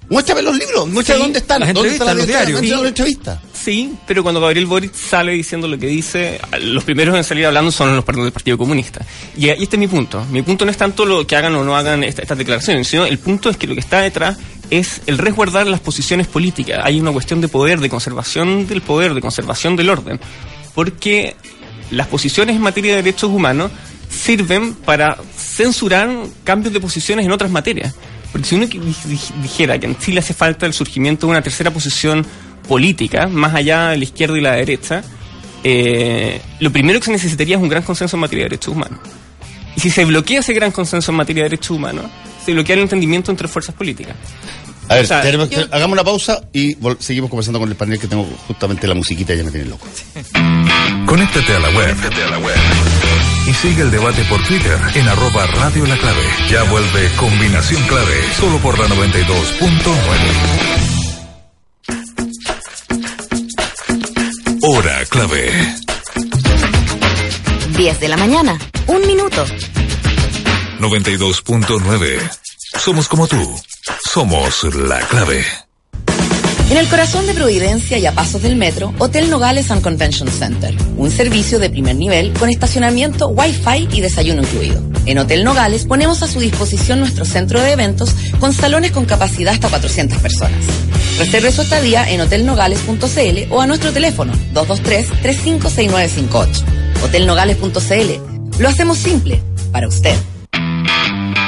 Muéstrame los libros, muéstrame Sí, dónde están, las dónde están los diarios. los entrevistas. Sí, pero cuando Gabriel Boric sale diciendo lo que dice, los primeros en salir hablando son los partidos del Partido Comunista. Y, y este es mi punto. Mi punto no es tanto lo que hagan o no hagan esta- estas declaraciones, sino el punto es que lo que está detrás es el resguardar las posiciones políticas. Hay una cuestión de poder, de conservación del poder, de conservación del orden, porque las posiciones en materia de derechos humanos sirven para censurar cambios de posiciones en otras materias. Porque si uno dijera que en Chile hace falta el surgimiento de una tercera posición política, más allá de la izquierda y la derecha, eh, lo primero que se necesitaría es un gran consenso en materia de derechos humanos. Y si se bloquea ese gran consenso en materia de derechos humanos, se bloquea el entendimiento entre fuerzas políticas. A ver, hagamos una pausa y seguimos conversando con el panel que tengo justamente la musiquita y ya me tiene loco. Conéctate a la web. a la web. Sigue el debate por Twitter en arroba Radio La Clave. Ya vuelve Combinación Clave, solo por la 92.9. Hora clave. 10 de la mañana, un minuto. 92.9. Somos como tú. Somos la clave. En el corazón de Providencia y a pasos del metro, Hotel Nogales and Convention Center. Un servicio de primer nivel con estacionamiento, wifi y desayuno incluido. En Hotel Nogales ponemos a su disposición nuestro centro de eventos con salones con capacidad hasta 400 personas. Reserve su estadía en hotelnogales.cl o a nuestro teléfono 223-356958. Hotelnogales.cl. Lo hacemos simple para usted.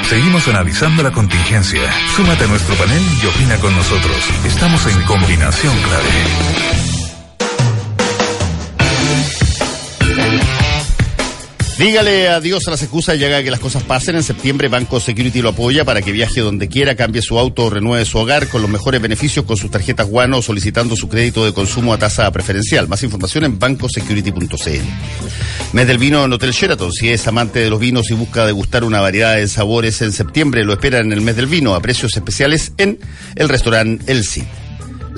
Seguimos analizando la contingencia. Súmate a nuestro panel y opina con nosotros. Estamos en combinación clave. Dígale adiós a las excusas y haga que las cosas pasen. En septiembre Banco Security lo apoya para que viaje donde quiera, cambie su auto o renueve su hogar con los mejores beneficios con sus tarjetas Guano solicitando su crédito de consumo a tasa preferencial. Más información en bancosecurity.cl. Mes del vino en Hotel Sheraton. Si es amante de los vinos y busca degustar una variedad de sabores en septiembre, lo espera en el mes del vino a precios especiales en el restaurante El Cid.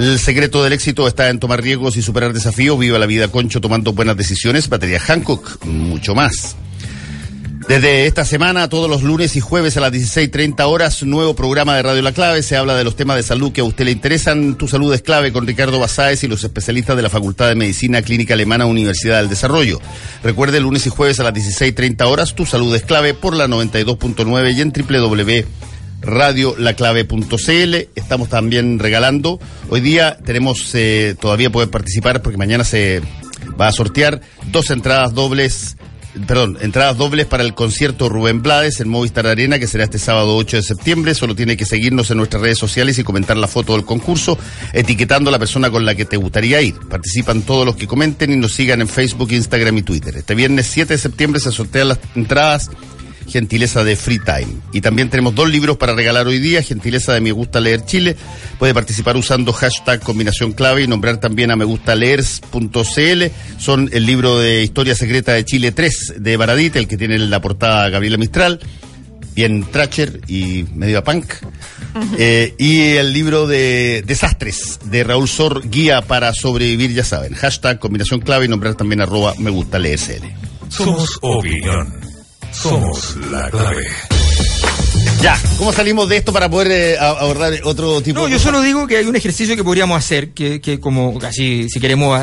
El secreto del éxito está en tomar riesgos y superar desafíos. Viva la vida concho tomando buenas decisiones. Batería Hancock, mucho más. Desde esta semana, todos los lunes y jueves a las 16.30 horas, nuevo programa de Radio La Clave. Se habla de los temas de salud que a usted le interesan. Tu salud es clave con Ricardo Basáez y los especialistas de la Facultad de Medicina Clínica Alemana Universidad del Desarrollo. Recuerde, lunes y jueves a las 16.30 horas, tu salud es clave por la 92.9 y en www radiolaclave.cl. Estamos también regalando. Hoy día tenemos, eh, todavía pueden participar porque mañana se va a sortear dos entradas dobles. Perdón, entradas dobles para el concierto Rubén Blades en Movistar Arena, que será este sábado 8 de septiembre. Solo tiene que seguirnos en nuestras redes sociales y comentar la foto del concurso, etiquetando a la persona con la que te gustaría ir. Participan todos los que comenten y nos sigan en Facebook, Instagram y Twitter. Este viernes 7 de septiembre se sortean las entradas gentileza de Free Time. Y también tenemos dos libros para regalar hoy día, gentileza de Me Gusta Leer Chile. Puede participar usando hashtag combinación clave y nombrar también a me gusta leers.cl. Son el libro de Historia Secreta de Chile 3 de Baradit, el que tiene la portada Gabriela Mistral bien Tracher y medio punk. Eh, y el libro de Desastres de Raúl Sor, Guía para sobrevivir, ya saben. Hashtag combinación clave y nombrar también arroba me gusta leersl. Somos opinión. Somos la clave. Ya, ¿cómo salimos de esto para poder eh, ahorrar otro tipo no, yo solo digo que hay un ejercicio que podríamos hacer, que, que como casi si queremos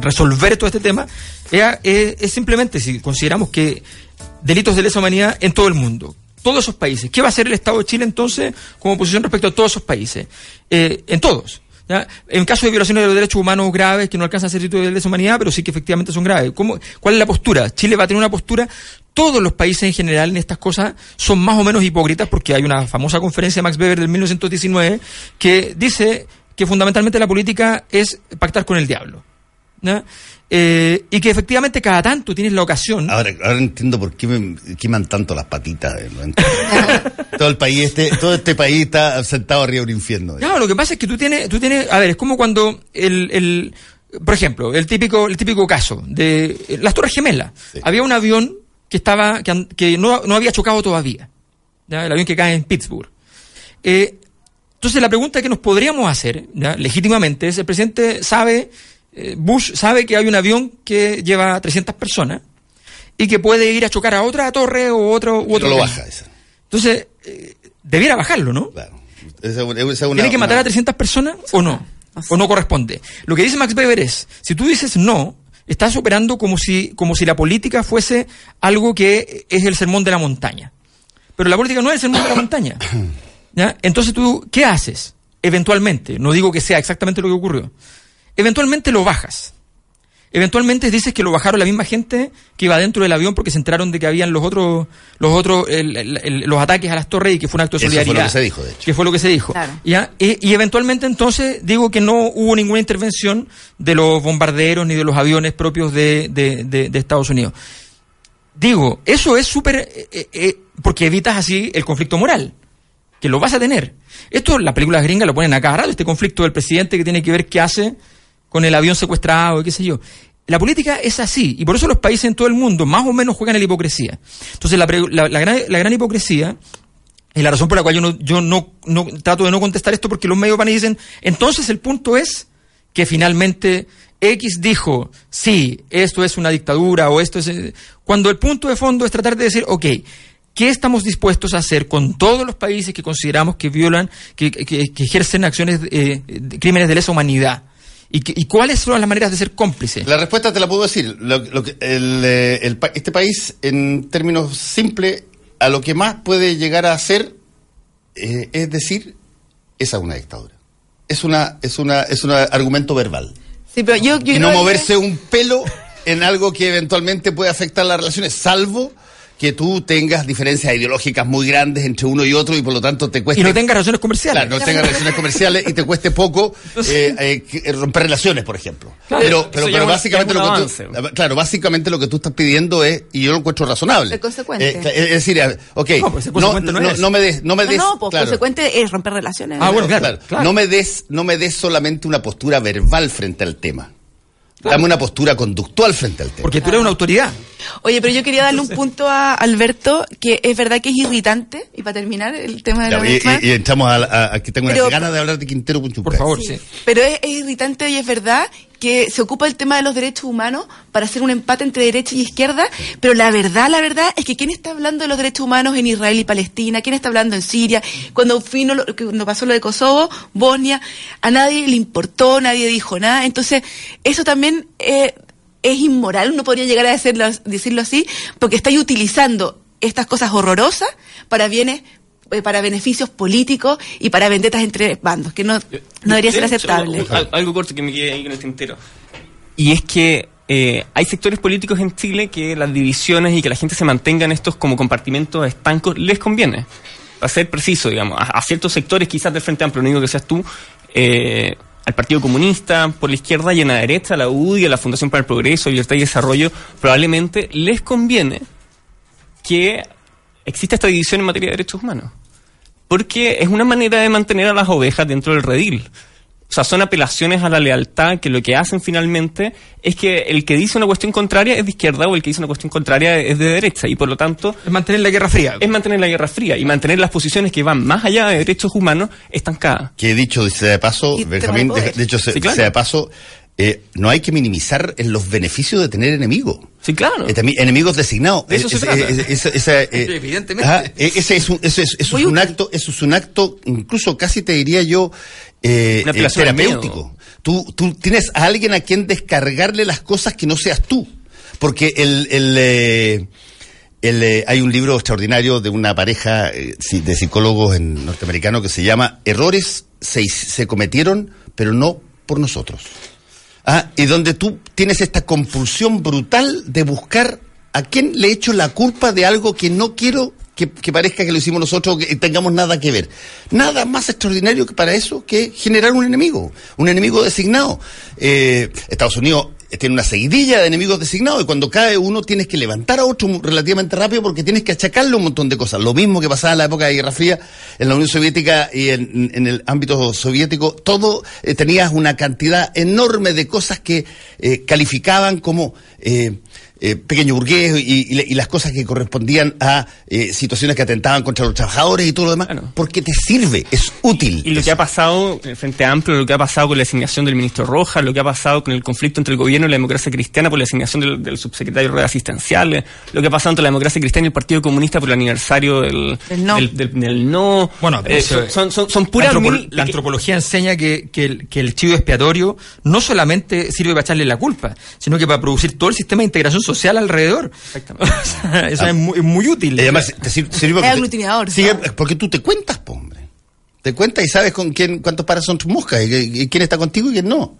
resolver todo este tema, es, simplemente si consideramos que delitos de lesa humanidad en todo el mundo, todos esos países, ¿qué va a hacer el Estado de Chile entonces como posición respecto a todos esos países? Eh, en todos. En caso de violaciones de los derechos humanos graves que no alcanzan a ser delitos de lesa humanidad, pero sí que efectivamente son graves. ¿Cómo, ¿Cuál es la postura? Chile va a tener una postura todos los países en general en estas cosas son más o menos hipócritas porque hay una famosa conferencia de Max Weber del 1919 que dice que fundamentalmente la política es pactar con el diablo. Eh, y que efectivamente cada tanto tienes la ocasión. Ahora, ahora entiendo por qué me queman tanto las patitas. Eh, todo el país, este, todo este país está sentado arriba de un infierno. No, lo que pasa es que tú tienes, tú tienes, a ver, es como cuando el, el por ejemplo, el típico, el típico caso de las Torres Gemelas. Había un avión que estaba que, que no, no, había chocado todavía. El avión que cae en Pittsburgh. Eh, entonces la pregunta que nos podríamos hacer, legítimamente, es, el presidente sabe, eh, Bush sabe que hay un avión que lleva 300 personas y que puede ir a chocar a otra torre o otro... U otro lo baja esa. Entonces, eh, debiera bajarlo, ¿no? Claro. ¿Tiene que matar a 300 personas o no? ¿O no corresponde? Lo que dice Max Weber es, si tú dices no, estás operando como si, como si la política fuese algo que es el sermón de la montaña. Pero la política no es el sermón de la montaña. ¿Ya? Entonces tú, ¿qué haces? Eventualmente, no digo que sea exactamente lo que ocurrió, eventualmente lo bajas. Eventualmente dices que lo bajaron la misma gente que iba dentro del avión porque se enteraron de que habían los otros, los otros, el- el- el- los ataques a las torres y que fue un acto de Eso fue solidaridad. lo que se dijo, de hecho. Que fue lo que se dijo. Claro. ¿Ya? Y, y eventualmente entonces digo que no hubo ninguna intervención de los bombarderos ni de los aviones propios de, de- de- de Estados Unidos. Digo, eso es súper, eh, eh, eh, porque evitas así el conflicto moral que lo vas a tener. Esto las películas gringas lo ponen a cada rato, este conflicto del presidente que tiene que ver qué hace con el avión secuestrado y qué sé yo. La política es así, y por eso los países en todo el mundo más o menos juegan en la hipocresía. Entonces, la, la- la gran, la gran hipocresía, y la razón por la cual yo, no, yo no, trato de no contestar esto, porque los medios van y dicen, entonces el punto es que finalmente X dijo, sí, esto es una dictadura o esto es... eh", Cuando el punto de fondo es tratar de decir, ok, ¿qué estamos dispuestos a hacer con todos los países que consideramos que violan, que, que- que ejercen acciones, eh, crímenes de lesa humanidad? ¿Y, que- ¿Y cuáles son las maneras de ser cómplices? La respuesta te la puedo decir. Lo, lo que- el, eh, el pa- este país, en términos simples, a lo que más puede llegar a hacer eh, es decir, esa es una dictadura. Es una, es una, es un argumento verbal. Sí, pero yo, yo y no que- moverse un pelo en algo que eventualmente puede afectar las relaciones, salvo que tú tengas diferencias ideológicas muy grandes entre uno y otro y por lo tanto te cueste Y no tengas relaciones comerciales. Claro, no tengas relaciones comerciales y te cueste poco eh, eh, que- romper relaciones, por ejemplo. Claro, pero pero, es básicamente es lo que tú, claro, básicamente lo que tú estás pidiendo es y yo lo encuentro razonable. Ser consecuente. Eh, es decir, ok, No, pues no, no no, es. no me des, no me No, des, no, pues claro. consecuente es romper relaciones. Ah, bueno, Claro, claro, claro. No me des, no me des solamente una postura verbal frente al tema. Dame una postura conductual frente al tema. Porque tú eres una autoridad. Oye, pero yo quería darle un punto a Alberto, que es verdad que es irritante, y para terminar el tema de Ya, la y, misma, y- y entramos a, a- a que tengo Pero- ganas de hablar de Quintero Punchucay. Por favor, sí. pero es, es irritante y es verdad que se ocupa el tema de los derechos humanos para hacer un empate entre derecha y izquierda, pero la verdad, la verdad es que quién está hablando de los derechos humanos en Israel y Palestina, quién está hablando en Siria, cuando vino lo, cuando pasó lo de Kosovo, Bosnia, a nadie le importó, nadie dijo nada, entonces eso también eh, es inmoral, uno podría llegar a decirlo, decirlo así, porque estáis utilizando estas cosas horrorosas para bienes eh, para beneficios políticos y para vendetas entre bandos, que no, no debería ser De hecho, aceptable. al- algo corto que me quede ahí con el tintero. Y es que eh, hay sectores políticos en Chile que las divisiones y que la gente se mantenga en estos como compartimentos estancos les conviene. Para ser preciso, digamos, a, a ciertos sectores quizás del Frente Amplio, no digo que seas tú, eh, al Partido Comunista, por la izquierda y en la derecha, a la UDI, a la Fundación para el Progreso, Libertad y Desarrollo, probablemente les conviene que exista esta división en materia de derechos humanos. Porque es una manera de mantener a las ovejas dentro del redil. O sea, son apelaciones a la lealtad que lo que hacen finalmente es que el que dice una cuestión contraria es de izquierda o el que dice una cuestión contraria es de derecha. Y por lo tanto, Es mantener la guerra fría. es mantener la guerra fría y mantener las posiciones que van más allá de derechos humanos estancadas. Que he dicho, sea de paso, Benjamín, de hecho, se- Sí, claro. sea de paso, eh, no hay que minimizar en los beneficios de tener enemigos. Sí, claro. Eh, también enemigos designados. De eso ese- esa, eh, Evidentemente. ajá, eh, ese es un, ese es, eso Muy es un útil. acto, eso es un acto, incluso casi te diría yo, eh, eh, terapéutico. Tú, tú tienes a alguien a quien descargarle las cosas que no seas tú. Porque el, el, eh, el, eh, hay un libro extraordinario de una pareja eh, de psicólogos en norteamericanos que se llama Errores se, se cometieron, pero no por nosotros. Ah, y donde tú tienes esta compulsión brutal de buscar a quién le echo la culpa de algo que no quiero que, que parezca que lo hicimos nosotros, que tengamos nada que ver. Nada más extraordinario que para eso que generar un enemigo, un enemigo designado. Eh, Estados Unidos tiene una seguidilla de enemigos designados y cuando cae uno tienes que levantar a otro relativamente rápido porque tienes que achacarle un montón de cosas. Lo mismo que pasaba en la época de Guerra Fría en la Unión Soviética y en, en el ámbito soviético, todo eh, tenías una cantidad enorme de cosas que eh, calificaban como eh, eh, pequeño burgués y, y- y las cosas que correspondían a eh, situaciones que atentaban contra los trabajadores y todo lo demás, Claro. porque te sirve, es útil. Y lo que eso. ha pasado en el Frente Amplio, lo que ha pasado con la asignación del ministro Rojas, lo que ha pasado con el conflicto entre el gobierno y la democracia cristiana por la asignación del, del subsecretario de redes asistenciales, lo que ha pasado entre la democracia cristiana y el Partido Comunista por el aniversario del, Del no. del, del- del no. Bueno, Eh, eso- son, son, son la, puras antropo- mini- la antropología enseña que, que el, que el chivo expiatorio no solamente sirve para echarle la culpa, sino que para producir todo el sistema de integración social alrededor. Exactamente. O sea, eso es, muy, es muy útil. Y además te sir- sirve Es aglutinador, porque tú te cuentas, po, hombre. Te cuenta y sabes con quién, cuántos pares son tus moscas y, y quién está contigo y quién no.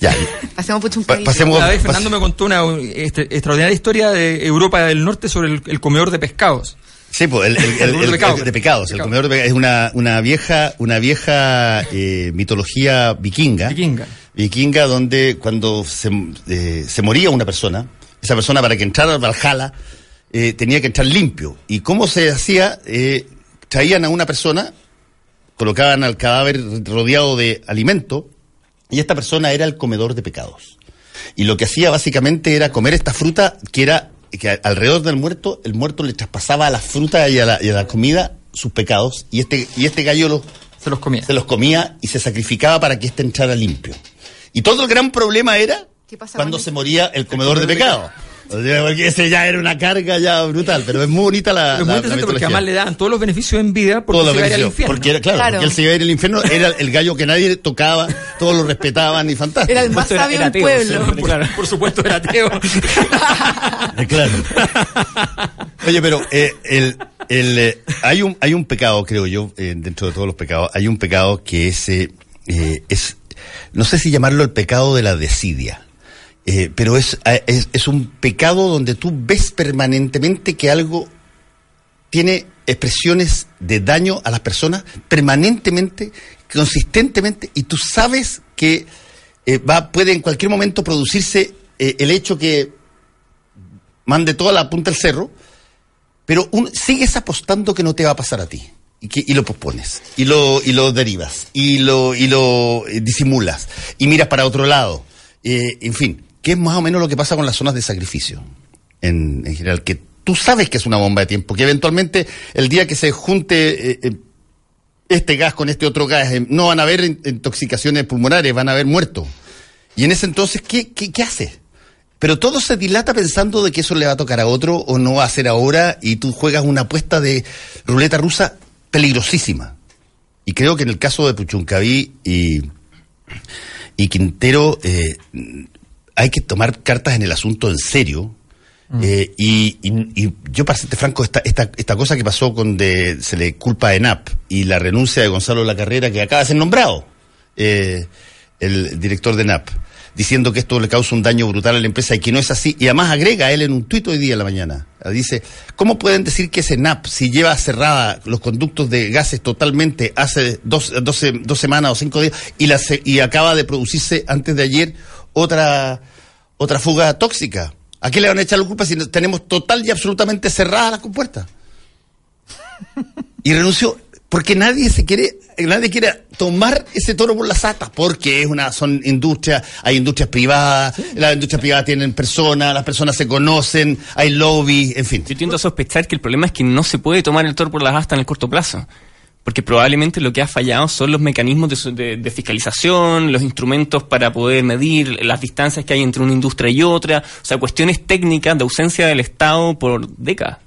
Ya. Hacemos mucho un Pa- pasemos- Una vez Fernando me contó una este, extraordinaria historia de Europa del Norte sobre el, el comedor de pescados. Sí, pues el, el- el- El comedor de pecados. el de pecados. El Pecados. comedor de pecados es una, una vieja, una vieja eh, mitología vikinga. Vikinga. Vikinga donde cuando se, eh, se moría una persona, esa persona para que entrara al Valhalla eh, tenía que entrar limpio. ¿Y cómo se hacía? Traían a una persona, colocaban al cadáver rodeado de alimento y esta persona era el comedor de pecados. Y lo que hacía básicamente era comer esta fruta que era que alrededor del muerto, el muerto le traspasaba a la fruta y a la, y a la comida sus pecados y este, y este gallo los, Se los comía. se los comía y se sacrificaba para que éste entrara limpio. Y todo el gran problema era ¿Qué pasaba cuando se moría el comedor de pecado. O sea, Porque ese ya era una carga ya brutal, pero es muy bonita la, Pero es muy interesante porque además le daban todos los beneficios en vida porque Todos se iba a ir al infierno. Porque era, claro, Claro. porque él se iba a ir al infierno, era el gallo que nadie tocaba, todos lo respetaban y fantástico. Era el más sabio del pueblo. claro. Por supuesto era ateo. Eh, Claro. Oye, pero eh, el, el, eh, hay, un, hay un pecado, creo yo, eh, dentro de todos los pecados, hay un pecado que es, eh, eh, es no sé si llamarlo el pecado de la desidia, eh, pero es, eh, es, es un pecado donde tú ves permanentemente que algo tiene expresiones de daño a las personas permanentemente, consistentemente, y tú sabes que eh, va, puede en cualquier momento producirse eh, el hecho que mande toda la punta al cerro, pero sigues apostando que no te va a pasar a ti. Y, que, y lo pospones, y lo, y lo derivas, y lo, y lo disimulas, y miras para otro lado. En fin, que es más o menos lo que pasa con las zonas de sacrificio, en, en general, que tú sabes que es una bomba de tiempo, que eventualmente el día que se junte eh, eh, este gas con este otro gas, eh, no van a haber in- intoxicaciones pulmonares, van a haber muertos. Y en ese entonces, ¿qué, qué, qué haces? Pero todo se dilata pensando de que eso le va a tocar a otro o no va a ser ahora y tú juegas una apuesta de ruleta rusa peligrosísima. Y creo que en el caso de Puchuncaví y, y Quintero eh, hay que tomar cartas en el asunto en serio. Eh, y, y- y yo, para serte franco, esta, esta, esta cosa que pasó con de, se le culpa a ENAP y la renuncia de Gonzalo La Carrera, que acaba de ser nombrado eh, el director de ENAP, diciendo que esto le causa un daño brutal a la empresa y que no es así. Y además agrega él en un tuit hoy día en la mañana, dice, ¿cómo pueden decir que es ENAP si lleva cerrada los conductos de gases totalmente hace dos, dos, se- dos semanas o cinco días y, la, y acaba de producirse antes de ayer otra, otra fuga tóxica? ¿A qué le van a echar la culpa si no- tenemos total y absolutamente cerradas las compuertas? Y renunció porque nadie se quiere, nadie quiere tomar ese toro por las atas, porque es una, son industrias, hay industrias privadas, las industrias privadas tienen personas, las personas se conocen, hay lobby, en fin. Yo tiendo a sospechar que el problema es que no se puede tomar el toro por las astas en el corto plazo. Porque probablemente lo que ha fallado son los mecanismos de, su- de- de fiscalización, los instrumentos para poder medir las distancias que hay entre una industria y otra, o sea, cuestiones técnicas de ausencia del Estado por décadas.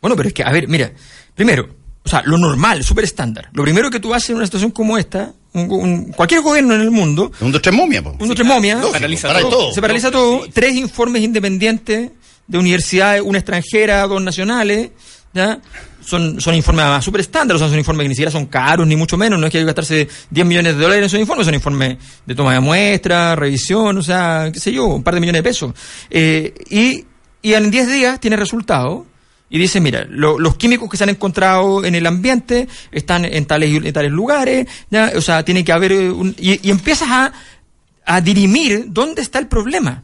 Bueno, pero es que, a ver, mira, primero, o sea, lo normal, súper estándar. Lo primero que tú haces en una situación como esta, un- un- cualquier gobierno en el mundo, Un, dos, tres momia, po. un dos, tres momias, Lógico, paraliza para todo. todo. se paraliza todo, tres informes independientes de universidades, una extranjera, dos nacionales, ¿ya? Son, son informes además súper estándar, o sea, son informes que ni siquiera son caros, ni mucho menos, no es que hay que gastarse 10 millones de dólares en esos informes, son informes de toma de muestra, revisión, o sea, qué sé yo, un par de millones de pesos. Eh, y, y en 10 días tiene resultado y dice, mira, lo- los químicos que se han encontrado en el ambiente están en tales, en tales lugares, ¿ya? o sea, tiene que haber un... Y, y empiezas a, a dirimir dónde está el problema.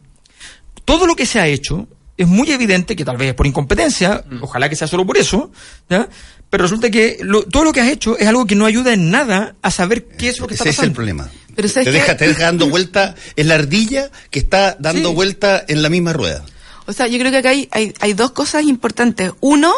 Todo lo que se ha hecho es muy evidente que tal vez es por incompetencia, ojalá que sea solo por eso, ¿ya? pero resulta que lo- todo lo que has hecho es algo que no ayuda en nada a saber qué es lo que está Ese es pasando. el problema. Pero ¿sabes te, qué? deja, te deja dando vuelta, es la ardilla que está dando Sí. vuelta en la misma rueda. O sea, yo creo que acá hay, hay, hay dos cosas importantes. Uno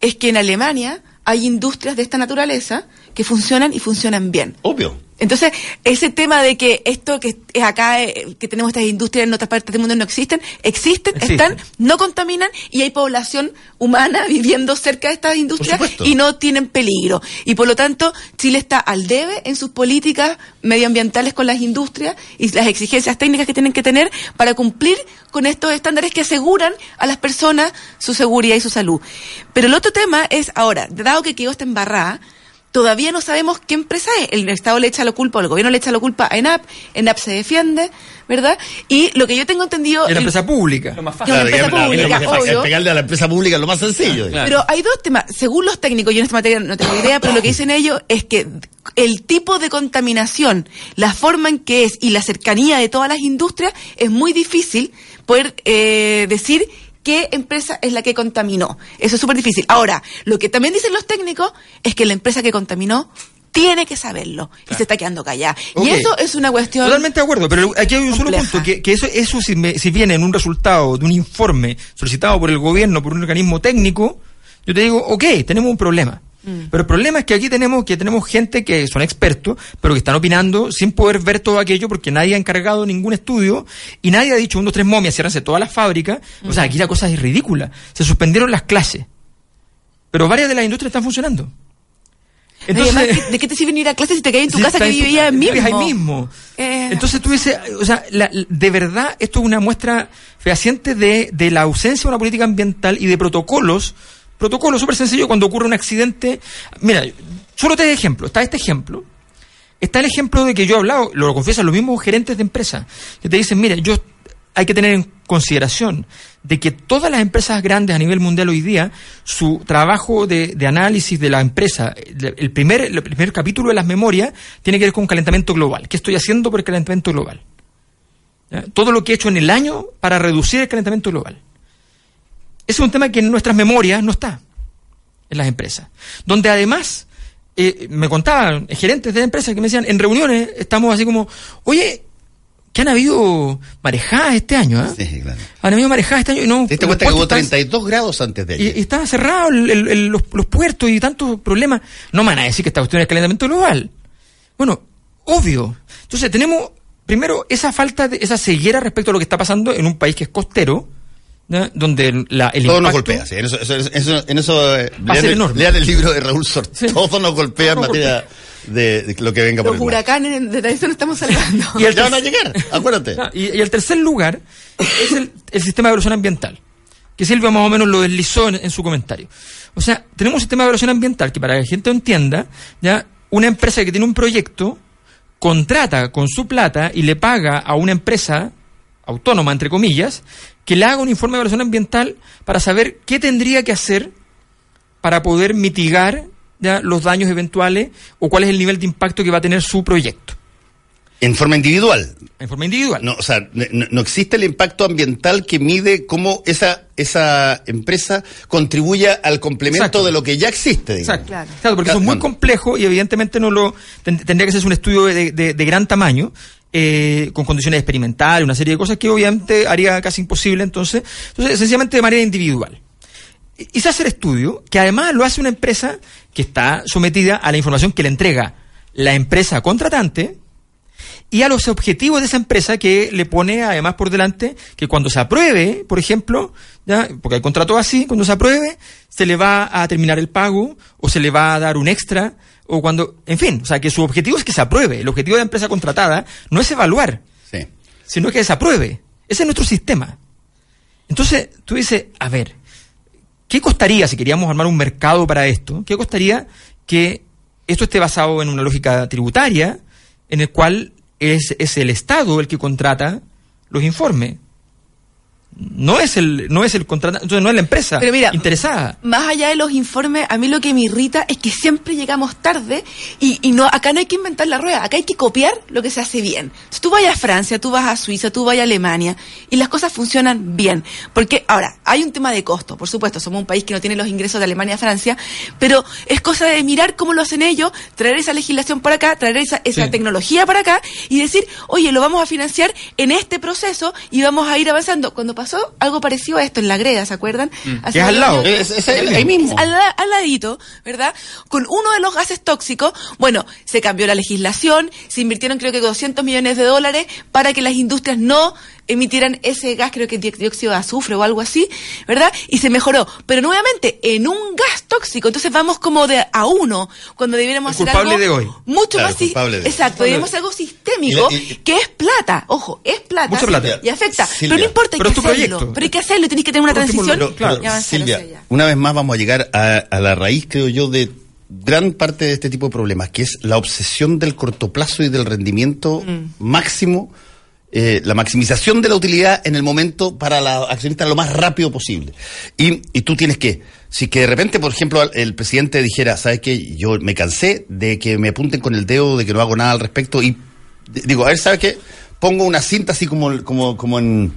es que en Alemania hay industrias de esta naturaleza que funcionan y funcionan bien. Obvio. Entonces, ese tema de que esto que es acá, eh, que tenemos estas industrias en otras partes del mundo no existen, existen, Existen. están, no contaminan y hay población humana viviendo cerca de estas industrias y no tienen peligro. Y por lo tanto, Chile está al debe en sus políticas medioambientales con las industrias y las exigencias técnicas que tienen que tener para cumplir con estos estándares que aseguran a las personas su seguridad y su salud. Pero el otro tema es, ahora, dado que quedó esta embarrada, todavía no sabemos qué empresa es. El Estado le echa la culpa, o el gobierno le echa la culpa a ENAP, ENAP se defiende, ¿verdad? Y lo que yo tengo entendido... Es una empresa pública. Lo más fácil. empresa la- pública, obvio. pegarle a la empresa pública es lo más sencillo. Claro. Pero hay dos temas. Según los técnicos, yo en esta materia no tengo idea, pero lo que dicen ellos es que el tipo de contaminación, la forma en que es y la cercanía de todas las industrias es muy difícil poder eh, decir qué empresa es la que contaminó. Eso es súper difícil. Ahora, lo que también dicen los técnicos es que la empresa que contaminó tiene que saberlo y se está quedando callada. Y eso es una cuestión... Totalmente de acuerdo, pero aquí hay un solo punto, que, que eso, eso si, me- si viene en un resultado de un informe solicitado por el gobierno, por un organismo técnico, yo te digo, ok, tenemos un problema. Mm. Pero el problema es que aquí tenemos que tenemos gente que son expertos, pero que están opinando sin poder ver todo aquello porque nadie ha encargado ningún estudio y nadie ha dicho, un, dos, tres momias, ciérranse todas las fábricas. O sea, aquí la cosa es ridícula. Se suspendieron las clases. Pero varias de las industrias están funcionando. Además, ¿qué- ¿de qué te sirve ir a clase si te caes en tu casa que vivías mismo? vives ahí mismo. Eh, Entonces tú dices, o sea, la- de verdad esto es una muestra fehaciente de, de la ausencia de una política ambiental y de protocolos. Protocolos súper sencillo cuando ocurre un accidente. Mira, solo te doy ejemplo. Está este ejemplo. Está el ejemplo de que yo he hablado, lo confiesan los mismos gerentes de empresas, que te dicen, mire, yo hay que tener en consideración de que todas las empresas grandes a nivel mundial hoy día, su trabajo de, análisis de la empresa, el primer, el primer capítulo de las memorias tiene que ver con calentamiento global. ¿Qué estoy haciendo por el calentamiento global? Todo lo que he hecho en el año para reducir el calentamiento global. Ese es un tema que en nuestras memorias no está en las empresas. Donde además, eh, me contaban gerentes de empresas que me decían, en reuniones estamos así como, oye, que han habido marejadas este año, ¿ah? Sí, claro. Han habido marejadas este año y no... ¿Te los cuenta que hubo puertos están- 32 grados antes de ayer? y está cerrado el- el- el- los, los puertos y tantos problemas. No me van a decir que esta cuestión es calentamiento global. Bueno, obvio. Entonces tenemos, primero, esa falta de, esa ceguera respecto a lo que está pasando en un país que es costero, donde la, el Todo nos golpea, sí, en eso, eso- eso- en eso, eh, Va a ser lean, el, enorme. lean el libro de Raúl Sort. Sí. Todo nos golpea en Todo nos materia de, de lo que venga por Los el mar. huracanes, de eso no estamos hablando. Y el Ya van a tercer- llegar, acuérdate. Y, y el tercer lugar es el, el sistema de evaluación ambiental, que Silvia más o menos lo deslizó en, en su comentario. O sea, tenemos un sistema de evaluación ambiental que para que la gente lo entienda, ya una empresa que tiene un proyecto contrata con su plata y le paga a una empresa autónoma, entre comillas, que le haga un informe de evaluación ambiental para saber qué tendría que hacer para poder mitigar ya, los daños eventuales o cuál es el nivel de impacto que va a tener su proyecto, En forma individual. en forma individual. No, o sea, no, no existe el impacto ambiental que mide cómo esa, esa empresa contribuye al complemento Exacto. de lo que ya existe. digamos. Exacto, Claro. Claro, porque eso es muy complejo y evidentemente no lo ten- tendría que ser un estudio de, de- de gran tamaño. Eh, con condiciones experimentales, una serie de cosas que obviamente haría casi imposible entonces, entonces sencillamente de manera individual. Y se hace el estudio, que además lo hace una empresa que está sometida a la información que le entrega la empresa contratante y a los objetivos de esa empresa que le pone además por delante que cuando se apruebe, por ejemplo, ya, porque hay contrato así, cuando se apruebe, se le va a terminar el pago o se le va a dar un extra o cuando, en fin, o sea, que su objetivo es que se apruebe. El objetivo de la empresa contratada no es evaluar, Sí. sino que se apruebe. Ese es nuestro sistema. Entonces, tú dices, a ver, ¿qué costaría si queríamos armar un mercado para esto? ¿Qué costaría que esto esté basado en una lógica tributaria en el cual es, es el Estado el que contrata los informes? No es el, no es el contratante, entonces no es la empresa Pero mira, interesada. Más allá de los informes, a mí lo que me irrita es que siempre llegamos tarde y, y no acá no hay que inventar la rueda, acá hay que copiar lo que se hace bien. Si tú vas a Francia, tú vas a Suiza, tú vas a Alemania y las cosas funcionan bien. Porque ahora, hay un tema de costo, por supuesto, somos un país que no tiene los ingresos de Alemania a Francia, pero es cosa de mirar cómo lo hacen ellos, traer esa legislación para acá, traer esa, esa Sí. tecnología para acá y decir, oye, lo vamos a financiar en este proceso y vamos a ir avanzando. Cuando pasó algo parecido a esto en la greda, ¿se acuerdan? Que es al lado. Es- es ahí mismo. al ladito, ¿verdad? Con uno de los gases tóxicos, bueno, se cambió la legislación, se invirtieron creo que 200 millones de dólares para que las industrias no emitieran ese gas, creo que di- dióxido de azufre o algo así, ¿verdad? Y se mejoró. Pero nuevamente, en un gas tóxico, entonces vamos como de a uno, cuando debiéramos El hacer culpable algo de hoy. mucho Claro, más... si- culpable de hoy. Exacto, deberíamos hacer algo sistémico, Y la- y- que es plata, ojo, es plata. Mucha plata. Y afecta. Silvia, pero no importa, hay pero que es tu hacerlo. proyecto. Pero hay que hacerlo, y tienes que tener una transición lo- claro, y avanzar Silvia, una vez más vamos a llegar a, a la raíz, creo yo, de, gran parte de este tipo de problemas, que es la obsesión del corto plazo y del rendimiento máximo, eh, la maximización de la utilidad en el momento para la accionista lo más rápido posible. Y, y tú tienes que, si que de repente, por ejemplo, el, presidente dijera, ¿sabes qué? Yo me cansé de que me apunten con el dedo, de que no hago nada al respecto, y digo, a ver, ¿sabes qué? Pongo una cinta así como, como, como en,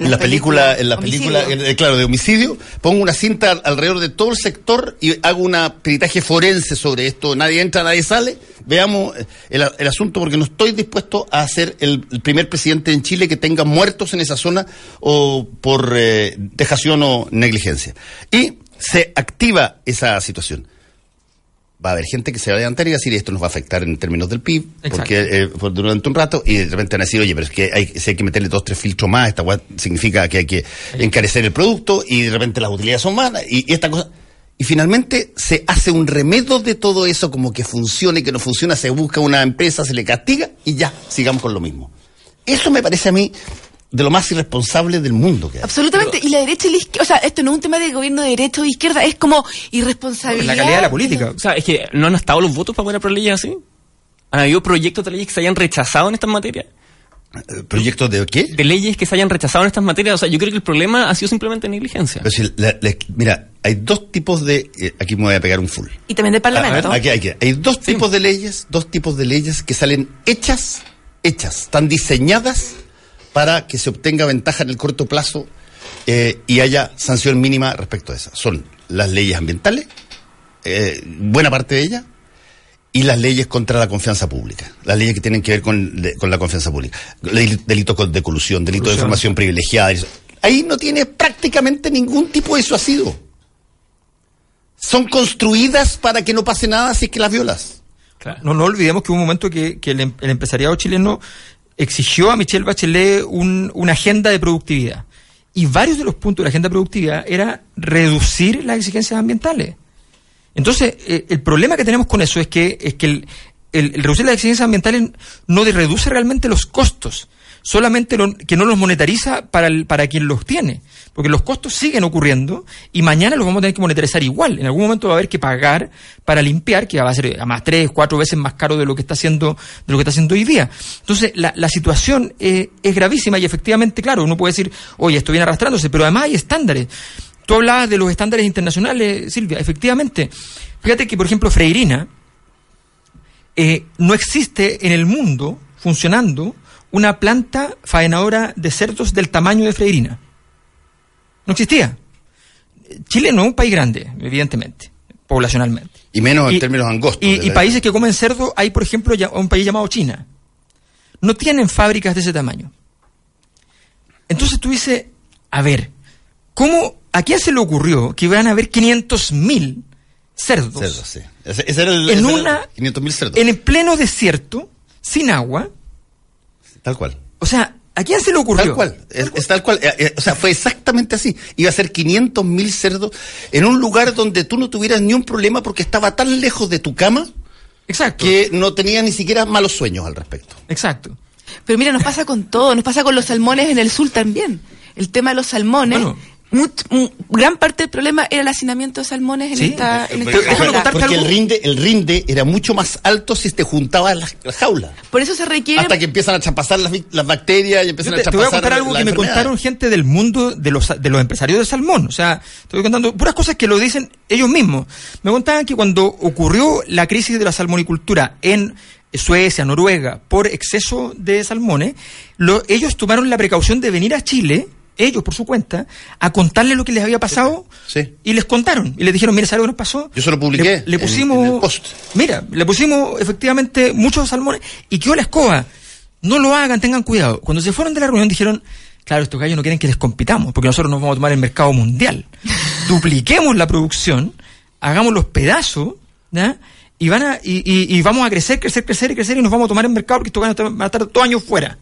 en la película, en la película, eh, claro, de homicidio, pongo una cinta al- alrededor de todo el sector y hago una peritaje forense sobre esto. Nadie entra, nadie sale. Veamos eh, el, el asunto porque no estoy dispuesto a ser el, el primer presidente en Chile que tenga muertos en esa zona o por eh, dejación o negligencia. Y se activa esa situación. Va a haber gente que se va a levantar y va a decir esto nos va a afectar en términos del PIB, Exacto. porque eh, por- durante un rato, y de repente van a decir, oye, pero es que hay, si hay que meterle dos, tres filtros más, esta weá significa que hay que encarecer el producto, y de repente las utilidades son y, y esta cosa. Y finalmente se hace un remedio de todo eso, como que funcione, que no funciona, se busca una empresa, se le castiga, y ya, sigamos con lo mismo. Eso me parece a mí de lo más irresponsable del mundo que hay. Absolutamente. y la derecha y la izquierda, o sea, esto no es un tema de gobierno de derecha o de izquierda, es como irresponsabilidad. La calidad de la política. O sea, es que no han estado los votos para poder aprobar leyes así. ¿Han habido proyectos de leyes que se hayan rechazado en estas materias? Eh, ¿Proyectos de qué? De leyes que se hayan rechazado en estas materias. O sea, yo creo que el problema ha sido simplemente negligencia. Pero si la- la- mira, hay dos tipos de... eh, aquí me voy a pegar un full. Y también del Parlamento. Ah, Aquí, aquí. Hay dos tipos de leyes, dos tipos de leyes que salen hechas, hechas, están diseñadas para que se obtenga ventaja en el corto plazo eh, y haya sanción mínima respecto a esa. Son las leyes ambientales, eh, buena parte de ellas, y las leyes contra la confianza pública. Las leyes que tienen que ver con, de- con la confianza pública. Del- Delito con- de colusión, delito de información privilegiada. eso. Ahí no tiene prácticamente ningún tipo de disuasivo. Son construidas para que no pase nada si es que las violas. No, no olvidemos que hubo un momento que, que el, em- el empresariado chileno exigió a Michelle Bachelet un- una agenda de productividad. Y varios de los puntos de la agenda de productividad era reducir las exigencias ambientales. Entonces, eh, el problema que tenemos con eso es que, es que el, el- reducir las exigencias ambientales no reduce realmente los costos, solamente lo- que no los monetariza para, el- para quien los tiene. Porque los costos siguen ocurriendo y mañana los vamos a tener que monetarizar igual. En algún momento va a haber que pagar para limpiar, que va a ser a más tres, cuatro veces más caro de lo que está haciendo, de lo que está haciendo hoy día. Entonces, la, la situación eh, es gravísima y efectivamente, claro, uno puede decir, oye, esto viene arrastrándose, pero además hay estándares. Tú hablabas de los estándares internacionales, Silvia, efectivamente. Fíjate que, por ejemplo, Freirina, eh, no existe en el mundo funcionando una planta faenadora de cerdos del tamaño de Freirina. No existía. Chile no es un país grande, evidentemente, poblacionalmente. Y menos en Y- términos angostos. Y, y países que comen cerdo, hay por ejemplo ya- un país llamado China. No tienen fábricas de ese tamaño. Entonces tú dices, a ver, ¿cómo, a quién se le ocurrió que iban a haber 500 mil cerdos, Cerdos, sí. Ese, ese era el. en ese una, el 500 mil cerdos. en el pleno desierto, sin agua? Tal cual. O sea, ¿a quién se le ocurrió? Tal cual. Es, es tal cual. Eh, eh, o sea, fue exactamente así. Iba a ser 500 mil cerdos en un lugar donde tú no tuvieras ni un problema porque estaba tan lejos de tu cama Exacto. que no tenía ni siquiera malos sueños al respecto. Exacto. Pero mira, nos pasa con todo, nos pasa con los salmones en el sur también. El tema de los salmones, Bueno. Much- gran parte del problema era el hacinamiento de salmones en Sí. esta, en esta jaula. contarte porque algo. el rinde, el rinde era mucho más alto si te juntabas las, las jaulas. Por eso se requiere Hasta que empiezan a traspasar las, bacterias y empiezan te, a te voy a contar algo la que me contaron gente del mundo de los, de los empresarios del salmón. O sea, te voy contando puras cosas que lo dicen ellos mismos. Me contaban que cuando ocurrió la crisis de la salmonicultura en Suecia, Noruega, por exceso de salmones, lo- ellos tomaron la precaución de venir a Chile, ellos por su cuenta, a contarles lo que les había pasado Sí. y les contaron. Y les dijeron, mira, ¿sabes lo que nos pasó? Yo se lo publiqué Le, pusimos, en el post. mira, le pusimos efectivamente muchos salmones y quedó la escoba. No lo hagan, tengan cuidado. Cuando se fueron de la reunión dijeron, claro, estos gallos no quieren que les compitamos, porque nosotros nos vamos a tomar el mercado mundial. Dupliquemos la producción, hagamos los pedazos, ¿ya? Y, van a, y, y- y vamos a crecer, crecer, crecer y crecer y nos vamos a tomar el mercado porque estos gallos van a estar dos años fuera.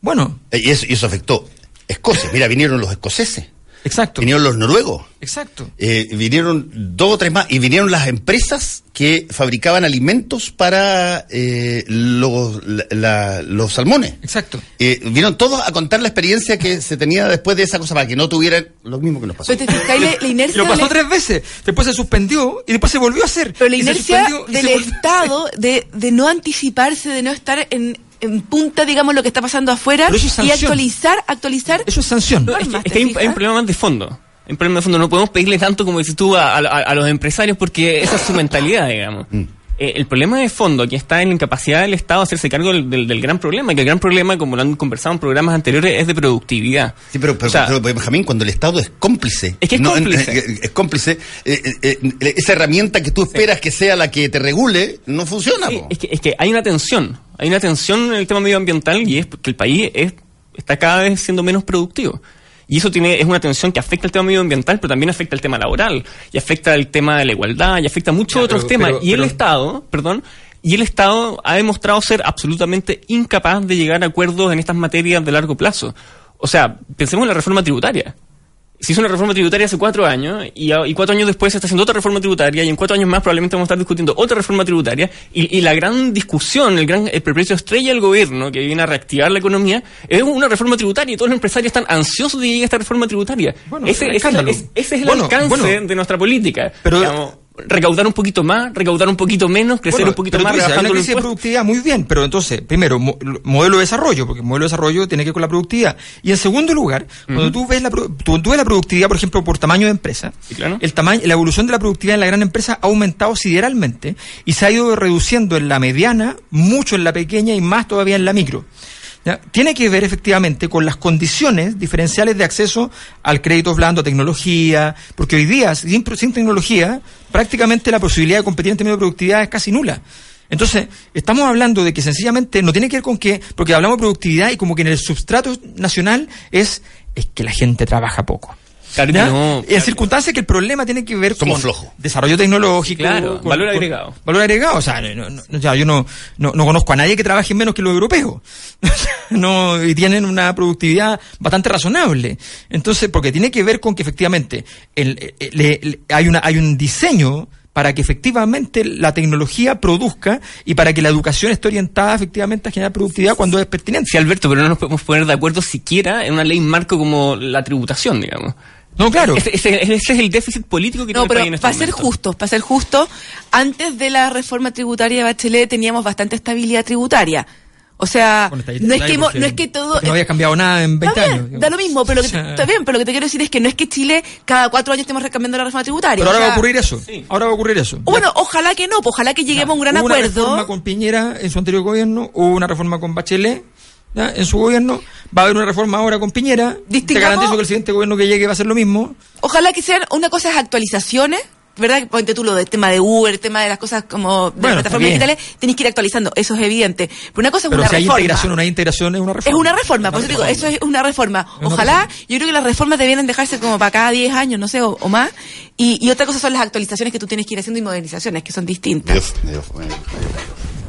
Bueno, Eh, Y eso, y eso afectó Escocia. Mira, vinieron los escoceses. Exacto. Vinieron los noruegos. Exacto. Eh, vinieron dos o tres más y vinieron las empresas que fabricaban alimentos para eh, los, la- la- los salmones. Exacto. Eh, vinieron todos a contar la experiencia que se tenía después de esa cosa para que no tuvieran lo mismo que nos pasó. Pero te la, la Y inercia. lo pasó tres veces. Después se suspendió y después se volvió a hacer. Pero la inercia del. Estado de, de no anticiparse, de no estar en, en punta, digamos, lo que está pasando afuera es y actualizar, actualizar. Eso es sanción. No, es que, normas, es ¿te que hay, un, hay un problema más de fondo. Hay un problema de fondo. No podemos pedirle tanto como dices tú a, a- a los empresarios porque esa es su mentalidad, digamos. Eh, el problema de fondo aquí está en la incapacidad del Estado de hacerse cargo del, del- del gran problema. Que el gran problema, como lo han conversado en programas anteriores, es de productividad. Sí, pero, pero, O sea, pero, Benjamín, cuando el Estado es cómplice. Es que es cómplice. eh, es cómplice. eh, eh, eh, esa herramienta que tú esperas que sea la que te regule, no funciona. Sí, es, que, es que hay una tensión, hay una tensión en el tema medioambiental y es que el país es, está cada vez siendo menos productivo. Y eso tiene, es una tensión que afecta al tema medioambiental, pero también afecta al tema laboral, y afecta al tema de la igualdad, y afecta a muchos Ya, otros pero- temas. pero- y el pero- Estado, perdón, y el Estado ha demostrado ser absolutamente incapaz de llegar a acuerdos en estas materias de largo plazo. O sea, pensemos en la reforma tributaria. Se hizo una reforma tributaria hace cuatro años y, cuatro años después se está haciendo otra reforma tributaria y en cuatro años más probablemente vamos a estar discutiendo otra reforma tributaria y, y la gran discusión, el gran el perpetuo estrella del gobierno que viene a reactivar la economía es una reforma tributaria y todos los empresarios están ansiosos de llegar a esta reforma tributaria. Bueno, ese, ese, es, ese es el Bueno, alcance bueno. de nuestra política. Pero- Digamos, recaudar un poquito más, recaudar un poquito menos, crecer Bueno, un poquito más, dices, rebajando crisis de productividad, muy bien, pero entonces, primero, mo- lo- modelo de desarrollo, porque el modelo de desarrollo tiene que ver con la productividad. Y en segundo lugar, cuando tú ves, la, tú, tú ves la productividad, por ejemplo, por tamaño de empresa, Sí, claro. el tamaño, la evolución de la productividad en la gran empresa ha aumentado sideralmente y se ha ido reduciendo en la mediana, mucho en la pequeña y más todavía en la micro. Tiene que ver efectivamente con las condiciones diferenciales de acceso al crédito blando, a tecnología, porque hoy día, sin, sin tecnología, prácticamente la posibilidad de competir en términos de productividad es casi nula. Entonces, estamos hablando de que sencillamente no tiene que ver con que, porque hablamos de productividad y como que en el substrato nacional es, es que la gente trabaja poco. Claro no, circunstancias que el problema tiene que ver Somos con desarrollo tecnológico, Claro, valor agregado. valor agregado, o sea, no, ya, yo no, no, no conozco a nadie que trabaje menos que los europeos. no, y tienen una productividad bastante razonable. Entonces, porque tiene que ver con que efectivamente el- el- le- hay una, hay un diseño para que efectivamente la tecnología produzca y para que la educación esté orientada efectivamente a generar productividad cuando es pertinente. Sí, Alberto, pero no nos podemos poner de acuerdo siquiera en una ley marco como la tributación, digamos. No, claro. Ese, ese- ese es el déficit político que No, tiene el país pero en este para ser justos, para ser justo, antes de la reforma tributaria de Bachelet teníamos bastante estabilidad tributaria. O sea, Bueno, no es que no es que todo no había cambiado nada en 20 Está bien, años. digamos. Da lo mismo, pero lo que, está bien, pero lo que te quiero decir es que no es que Chile cada cuatro años estemos recambiando la reforma tributaria. Pero o ahora va a ocurrir eso. sí. Ahora va a ocurrir eso. o Bueno, ojalá que no, pues ojalá que lleguemos a un gran Hubo Una acuerdo. reforma con Piñera en su anterior gobierno, hubo una reforma con Bachelet ¿ya? en su gobierno, va a haber una reforma ahora con Piñera. Te garantizo que el siguiente gobierno que llegue va a hacer lo mismo. Ojalá que sean, una cosa es actualizaciones, ¿verdad? Ponte tú lo del tema de Uber, el tema de las cosas como de Bueno, las plataformas digitales, tenéis que ir actualizando, eso es evidente. Pero una cosa es Pero una si hay reforma. integración o no hay integración, es una Es reforma. una reforma, por eso digo, eso es una reforma. una Ojalá, yo creo que las reformas debieran dejarse como para cada 10 años, no sé, o, o más. Y, y otra cosa son las actualizaciones que tú tienes que ir haciendo y modernizaciones, que son distintas. Dios, Dios, bueno.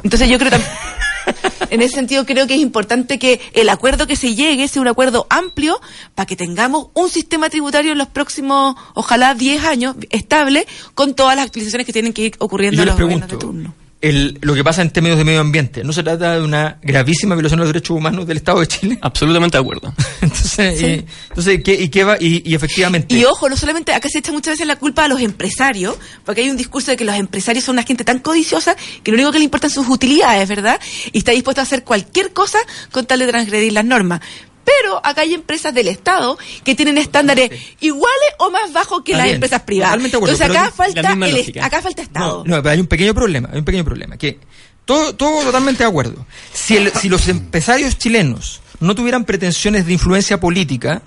Entonces yo creo tam- en ese sentido creo que es importante que el acuerdo que se llegue sea un acuerdo amplio para que tengamos un sistema tributario en los próximos, ojalá 10 años, estable, con todas las actualizaciones que tienen que ir ocurriendo en los gobiernos pregunto, de turno. El, lo que pasa en términos de medio ambiente, ¿no se trata de una gravísima violación de los derechos humanos del Estado de Chile? Absolutamente de acuerdo. entonces, Sí. y, entonces ¿qué, y, qué va, y, y efectivamente... Y ojo, no solamente acá se echa muchas veces la culpa a los empresarios, porque hay un discurso de que los empresarios son una gente tan codiciosa que lo único que le importan sus utilidades, ¿verdad? Y está dispuesto a hacer cualquier cosa con tal de transgredir las normas. Pero acá hay empresas del Estado que tienen estándares iguales o más bajos que las bien, empresas privadas. totalmente de acuerdo, Entonces acá falta, el, acá falta Estado. No, no, pero hay un pequeño problema, hay un pequeño problema, que todo, todo totalmente de acuerdo. Si, el- si los empresarios chilenos no tuvieran pretensiones de influencia política,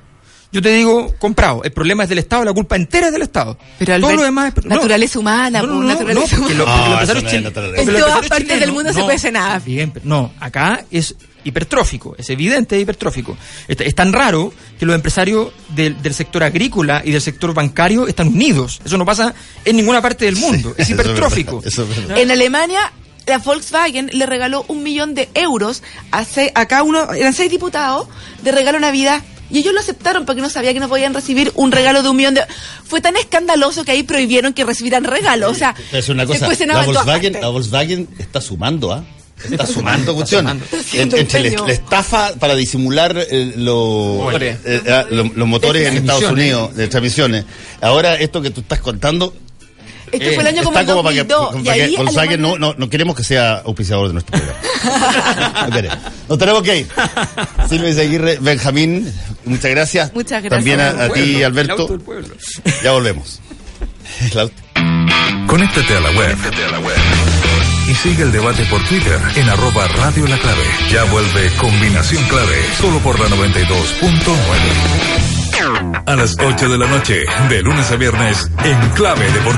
yo te digo, comprado. El problema es del Estado, la culpa entera es del Estado. Pero, todo Albert, lo demás es... no. naturaleza humana, No, no, po, no, naturaleza no, porque lo- humana. los naturaleza. porque En los todas partes del mundo se puede hacer nada. Bien, pero no, acá es hipertrófico, es evidente hipertrófico. Es, es tan raro que los empresarios del, del sector agrícola y del sector bancario están unidos. Eso no pasa en ninguna parte del mundo. es Eso es verdad, hipertrófico. eso es verdad. En Alemania, la Volkswagen le regaló un millón de euros a, se- a cada uno, eran seis diputados, de regalo Navidad Y ellos lo aceptaron porque no sabía que no podían recibir un regalo de un millón de... Fue tan escandaloso que ahí prohibieron que recibieran regalos. O sea, Es una cosa, después se la Volkswagen, la Volkswagen está sumando, ¿ah? Está sumando cuestiones. Entre la, la estafa para disimular eh, lo- Motores. eh, ah, lo- los motores en Estados. Unidos, de transmisiones. Ahora, esto que tú estás contando, Este fue el año como está el como para que, 2002. para que Volkswagen no, Alemania- no, no queremos que sea auspiciador de nuestro programa. No queremos. Nos tenemos que ir. Silvia Izaguirre, Benjamín, muchas gracias. Muchas gracias. También a, a ti, el Alberto. auto del pueblo. Ya volvemos. El auto. Conéctate a la web. Y sigue el debate por Twitter en arroba Radio La Clave. Ya vuelve Combinación Clave, solo por la 92.9. A las 8 de la noche, de lunes a viernes, en Clave Deportiva.